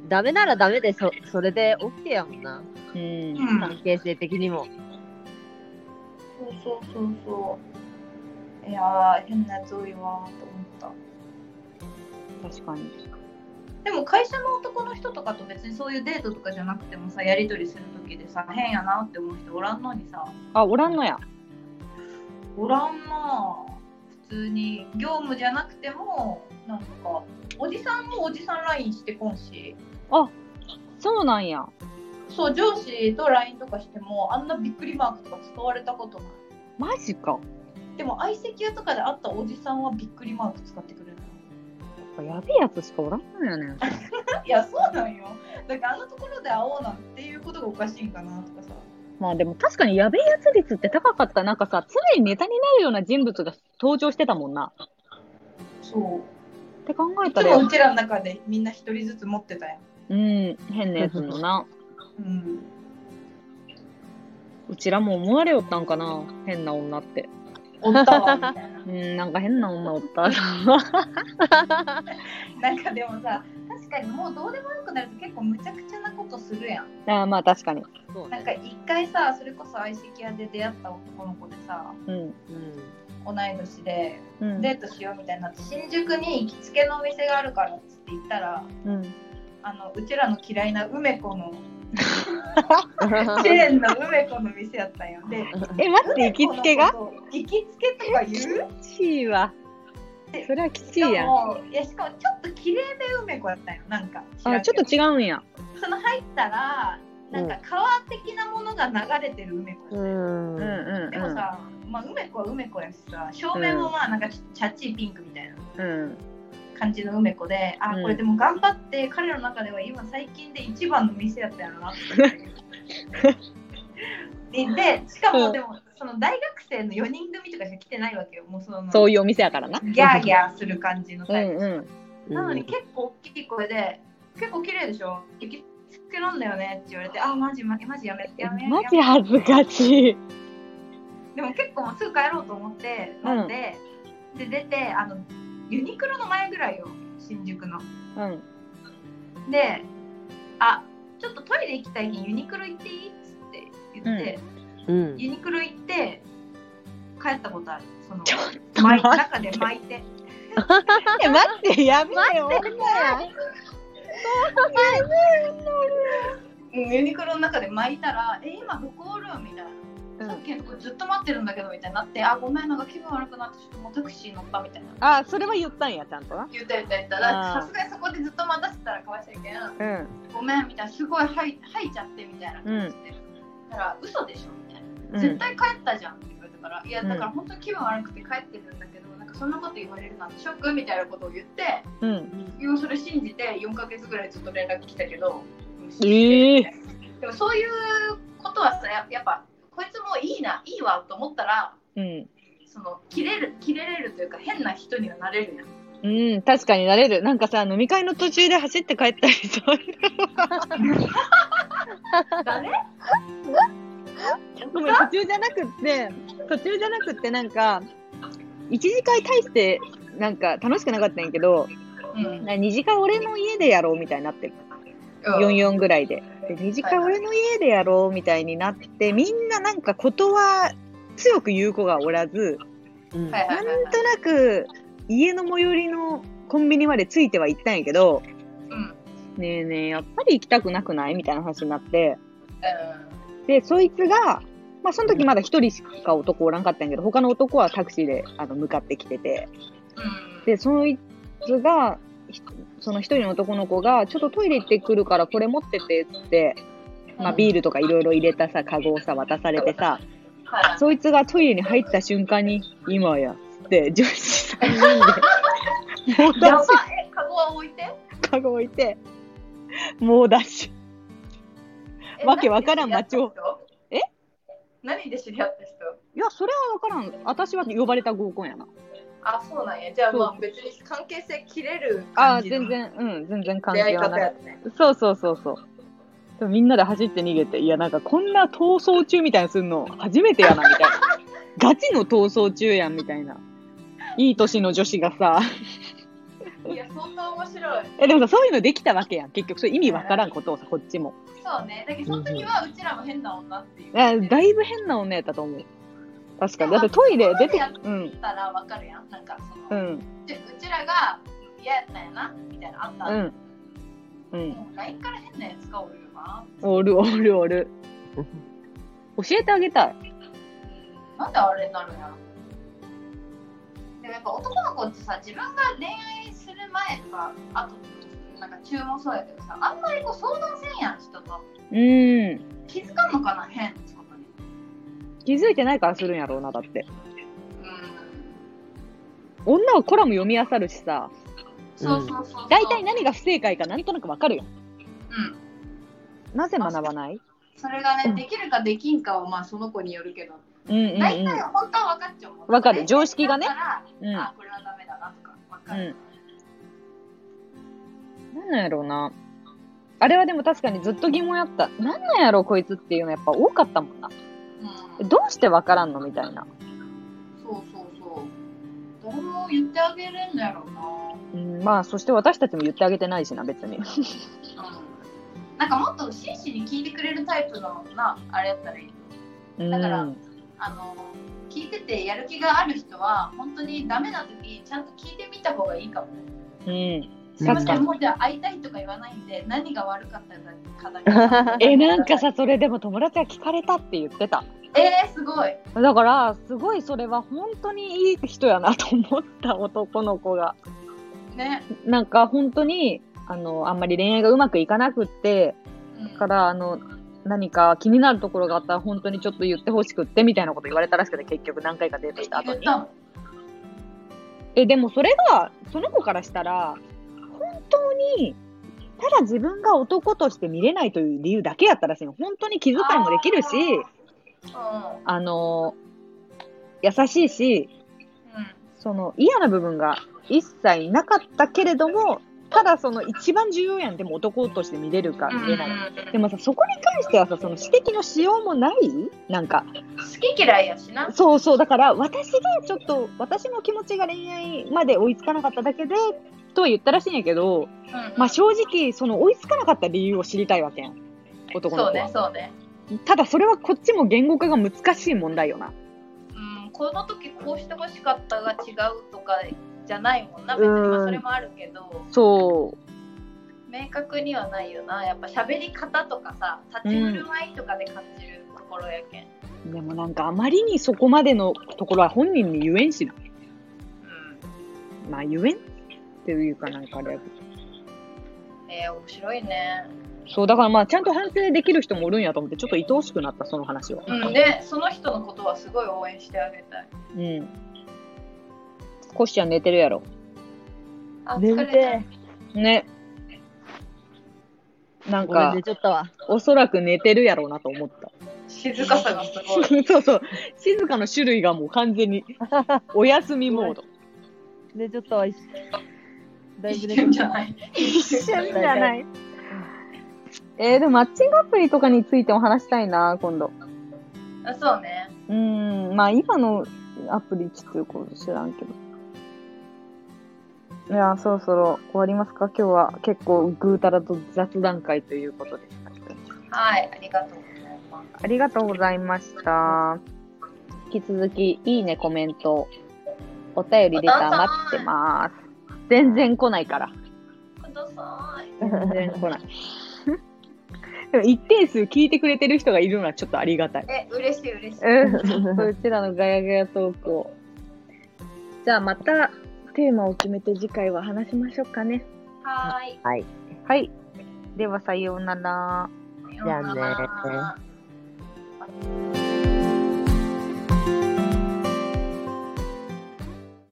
Speaker 3: ダメならダメでそ、それで OK やもんな。
Speaker 1: うん。
Speaker 2: うん
Speaker 3: 関係性的にも。
Speaker 2: そうそうそうそう。いやー、変なやつ多いわーと思った。
Speaker 1: 確かに。
Speaker 2: でも会社の男の人とかと別にそういうデートとかじゃなくてもさ、やりとりするときでさ、変やなって思う人おらんのにさ、
Speaker 1: あ、おらんのや。
Speaker 2: おらんなぁ普通に業務じゃなくても、なんか、おじさんもおじさん LINE してこんし、
Speaker 1: そうなんや。
Speaker 2: そう、上司と LINE とかしても、あんなびっくりマークとか使われたことない。
Speaker 1: マジか。
Speaker 2: でも相席屋とかで会ったおじさんはびっくりマーク使ってくれる
Speaker 1: やべえやつしかおらんのよね。
Speaker 2: いやそうなんよだからあのところで会おうなんていうことがおかしいんかなとかさ
Speaker 1: まあでも確かにやべえやつ率って高かった。なんかさ、常にネタになるような人物が登場してたもんな。
Speaker 2: そう
Speaker 1: って考えたら
Speaker 2: うちらの中でみんな一人ずつ持ってたやん
Speaker 1: うん、変なやつのな。
Speaker 2: うん
Speaker 1: うちらも思われよったんかな変な女って。
Speaker 2: おったわみたいな
Speaker 1: うん、なんか変な女おった。
Speaker 2: なんかでもさ確かにもうどうでもよくなると結構むちゃくちゃなことするやん
Speaker 1: あまあ確かに。
Speaker 3: そうね。
Speaker 2: なんか一回さそれこそ相席屋で出会った男の子でさ
Speaker 1: うん。
Speaker 3: うん。
Speaker 2: 同い年で
Speaker 1: うん
Speaker 2: デートしようみたいになって新宿に行きつけのお店があるからっつって行ったら
Speaker 1: うん
Speaker 2: あのうちらの嫌いな梅子の チェーンの梅子の店やったんよで
Speaker 1: え、待って、行きつけが？
Speaker 2: 行きつけとか言う？
Speaker 1: きちいわ。それはきち
Speaker 2: しか
Speaker 1: いやん。
Speaker 2: もいやしかもちょっと綺麗め梅子やったんよなんか
Speaker 1: あ、ちょっと違うんや。
Speaker 2: その入ったらなんか川的なものが流れてる梅子やったんよ
Speaker 3: うん
Speaker 1: うん。
Speaker 2: でもさ、まあ、梅子は梅子やしさ正面もまあなんかチャッチーピンクみたいな
Speaker 1: うん。
Speaker 2: 感じの梅子で、あ
Speaker 1: うん
Speaker 2: これでも頑張って彼の中では今最近で一番の店やったやろなって ででしか
Speaker 1: うん
Speaker 2: もでもその大学生の4人組とかしか来てないわけよもうその
Speaker 1: そういうお店やからな。
Speaker 2: ギャーギャーする感じの
Speaker 1: う
Speaker 2: タイプ、
Speaker 1: んうん。
Speaker 2: なのに結構大きい声で結構綺麗でしょ行きつけなんだよねって言われてあマジマジマジやめやめ
Speaker 1: マジ恥ずかしい。
Speaker 2: でも結構もうすぐ帰ろうと思って飲んで、で出てあのユニクロの前ぐらいよ新宿の
Speaker 1: うん。
Speaker 2: であちょっとトイレ行きたいけんユニクロ行っていい？っつって言って、
Speaker 3: うん。
Speaker 2: ユニクロ行って帰ったことあるその中で巻いて
Speaker 1: え、待って、やめよ。女や。
Speaker 2: うんユニクロの中で巻いたら「え今どこおる?」みたいな。
Speaker 1: うん
Speaker 2: さっきのとこずっと待ってるんだけどみたいになって、あ、ごめん、なんか気分悪くなって、ちょっともうタクシー乗ったみたいな。
Speaker 1: あ、それは言ったんや、ちゃんとな。
Speaker 2: 言った言った言った。さすがにそこでずっと待たせたらかわいそうやけん、
Speaker 1: うん。
Speaker 2: ごめんみたいな、すごい吐い吐いちゃってみたいな感じで。だから、嘘でしょ絶対帰ったじゃんって言われたから、いや、だから本当に気分悪くて帰ってるんだけど、なんかそんなこと言われるなんてショックみたいなことを言って、
Speaker 1: うん。
Speaker 2: それ信じて4ヶ月ぐらいずっと連絡来たけど、
Speaker 1: ええ
Speaker 2: でもそういうことはさ、ややっぱ、こいつもういいな、いいわと思ったら、
Speaker 1: うん。
Speaker 2: その切れる切れれるというか変な人にはなれるやん。
Speaker 1: うん、確かになれる。なんかさ、飲み会の途中で走って帰ったりそういう
Speaker 2: 誰？
Speaker 1: ごめん、途中じゃなくって、途中じゃなくって、なんか、一次会大して、なんか楽しくなかったんやけど、
Speaker 2: うん。
Speaker 1: な二次会俺の家でやろうみたいになって、44ぐらいで。で、二次会俺の家でやろうみたいになって、みんななんかことは強く言う子がおらず、
Speaker 3: うん
Speaker 1: なんとなく家の最寄りのコンビニまでついては行ったんやけど、
Speaker 2: うん。
Speaker 1: ねえねえ、やっぱり行きたくなくない？みたいな話になって、
Speaker 2: う
Speaker 1: で、そいつが、まあ、その時まだ一人しか男おらんかったんやけど、他の男はタクシーであの向かってきてて、
Speaker 2: ん。
Speaker 1: で、そいつが、ひその一人の男の子が、ちょっとトイレ行ってくるからこれ持ってて、つって、まあ、ビールとかいろいろ入れたさ、カゴをさ、渡されてさ、
Speaker 2: はい。
Speaker 1: そいつがトイレに入った瞬間に、今や、つって、女子3人で、猛 ダ
Speaker 2: やば
Speaker 1: ッシ
Speaker 2: え、カゴは置いて？
Speaker 1: ュ、カゴ置いて、猛ダッシュ。
Speaker 2: え
Speaker 1: わけわからん街を。え？
Speaker 2: 何で知り合った人？
Speaker 1: いや、それはわからん。私は呼ばれた合コンやな。
Speaker 2: あ、そうなんや。じゃあまあ別に関係性切れる
Speaker 1: あ全然、うん、全然関係はない。そうそうそうそう。でもみんなで走って逃げて、いや、なんかこんな逃走中みたいなのするの初めてやな、みたいな。ガチの逃走中やん、みたいな。いい年の女子がさ、
Speaker 2: な面白い。
Speaker 1: え、でもさ、そういうのできたわけやん。結局、それ意味わからんことをさ、こっちも。
Speaker 2: そうね。だけどその時はうちらも変な女っていう。
Speaker 1: いやだいぶ変な女やったと思う。確かに。だってトイレ出て
Speaker 2: やっ、
Speaker 1: うん、
Speaker 2: たらわかるやん。なんかその、
Speaker 1: うん、
Speaker 2: うちらが嫌やったんやなみたいなあった。
Speaker 1: うん、うん。
Speaker 2: もう LINE から変なやつがおるよな。
Speaker 1: おるおるおる。教えてあげたい。
Speaker 2: うんなんであれになるんやろでもやっぱ男の子ってさ自分が恋愛前とかあとなんか中もそうやけどさあんまりこう相談せんやん人と。
Speaker 1: うん。
Speaker 2: 気づかんのかな変ってこと。に
Speaker 1: 気づいてないからするんやろうな、だって。
Speaker 2: うん。
Speaker 1: 女はコラム読み漁るしさ、
Speaker 2: そうそうそう
Speaker 1: 大体何が不正解かなんとなくわかるよ。
Speaker 2: うん。
Speaker 1: なぜ学ばない？
Speaker 2: それがね、
Speaker 1: うん。
Speaker 2: できるかできんかはまあその子によるけど。
Speaker 1: うんうん
Speaker 2: 大体本当は分かっちゃうもん
Speaker 1: わかる。常識がね。
Speaker 2: だから
Speaker 1: うん。
Speaker 2: あこれはダメだなとか分かる、
Speaker 1: なんなんやろうな。あれはでも確かにずっと疑問やった。なんなんやろこいつっていうのやっぱ多かったもんな。
Speaker 2: うん
Speaker 1: どうしてわからんのみたいな。
Speaker 2: そうそうそう誰も言ってあげれんのやろうな
Speaker 1: うん、まあ、そして私たちも言ってあげてないしな、別に。
Speaker 2: うんなんかもっと真摯に聞いてくれるタイプのなあれやったらいい。
Speaker 1: うん。
Speaker 2: だからあの聞いててやる気がある人は本当にダメな時ちゃんと聞いてみた方がいいかもね。
Speaker 1: うん。
Speaker 2: すいません、
Speaker 1: 確かに
Speaker 2: もうじゃあ会いたいとか言わないんで何が悪かったかだけ。
Speaker 1: え、なんかさ、それでも友達が聞かれたって言ってた。
Speaker 2: えー、すごい。
Speaker 1: だから、すごいそれは本当にいい人やなと思った男の子が。
Speaker 2: ね。
Speaker 1: なんか本当に、あの、あんまり恋愛がうまくいかなくって、
Speaker 2: うん
Speaker 1: から、あの、何か気になるところがあったら本当にちょっと言ってほしくってみたいなこと言われたらしくて結局何回かデートした後に。え、でもそれが、その子からしたら、本当に、ただ自分が男として見れないという理由だけやったらしいの。本当に気遣いもできるし、
Speaker 2: うん。
Speaker 1: あの、優しいし、
Speaker 2: うん。
Speaker 1: その嫌な部分が一切なかったけれども、ただその一番重要やん、でも男として見れるか見れない。でもさ、そこに関してはさ、その指摘のしようもないなんか、
Speaker 2: 好き嫌いやしな。
Speaker 1: そうそう、だから私がちょっと、私の気持ちが恋愛まで追いつかなかっただけで、とは言ったらしいんやけど、
Speaker 2: うん
Speaker 1: まあ正直、その追いつかなかった理由を知りたいわけやん。男の
Speaker 2: そう
Speaker 1: 子は。
Speaker 2: ね、そうね。
Speaker 1: ただそれはこっちも言語化が難しい問題よな。
Speaker 2: うん、この時こうしてほしかったが違うとかじゃないもんな。別にまあそれもあるけど、
Speaker 1: そう。
Speaker 2: 明確にはないよな。やっぱ喋り方とかさ、立ち振る舞いとかで感じるところやけん。
Speaker 1: でもなんかあまりにそこまでのところは本人に言えんしな。
Speaker 2: うん。
Speaker 1: まあ言えんっていうかなんかあれ
Speaker 2: えー、面白いね。
Speaker 1: そう、だからまあちゃんと反省できる人もおるんやと思って、ちょっと愛おしくなった、その話は。
Speaker 2: うん、で、その人のことはすごい応援してあげたい。
Speaker 1: うん。コッシーは寝てるやろ。
Speaker 2: あ、
Speaker 3: 眠
Speaker 2: 疲れ
Speaker 3: て
Speaker 1: ね。なんか
Speaker 3: 寝、ちゃったわ。
Speaker 1: おそらく寝てるやろうなと思った。
Speaker 2: た。静かさがすごい。
Speaker 1: そうそう。静かの種類がもう完全にお休みモード。
Speaker 3: 寝ちゃったわ。一だいぶ
Speaker 2: 一
Speaker 3: 寝
Speaker 2: 瞬じゃない。
Speaker 1: 一瞬じゃない。えー、でもマッチングアプリとかについても話したいな、今度。
Speaker 2: あそうね。
Speaker 1: うーん、まあ今のアプリちょっとよく知らんけど。いや、そろそろ終わりますか？今日は結構ぐうたらと雑談会ということでした。
Speaker 2: はい、ありがとうございます。
Speaker 1: ありがとうございました。引き続き、いいね、コメント、お便りレター待ってます。全然来ないから。
Speaker 2: ください。
Speaker 1: 全然来ない。でも一定数聞いてくれてる人がいるのはちょっとありがたい。
Speaker 2: え、嬉しい嬉しい。
Speaker 1: うちらのガヤガヤトークを。じゃあまたテーマを決めて次回は話しましょうかね。
Speaker 2: はーい。
Speaker 3: はい。
Speaker 1: はい。ではさようなら。
Speaker 3: じゃあね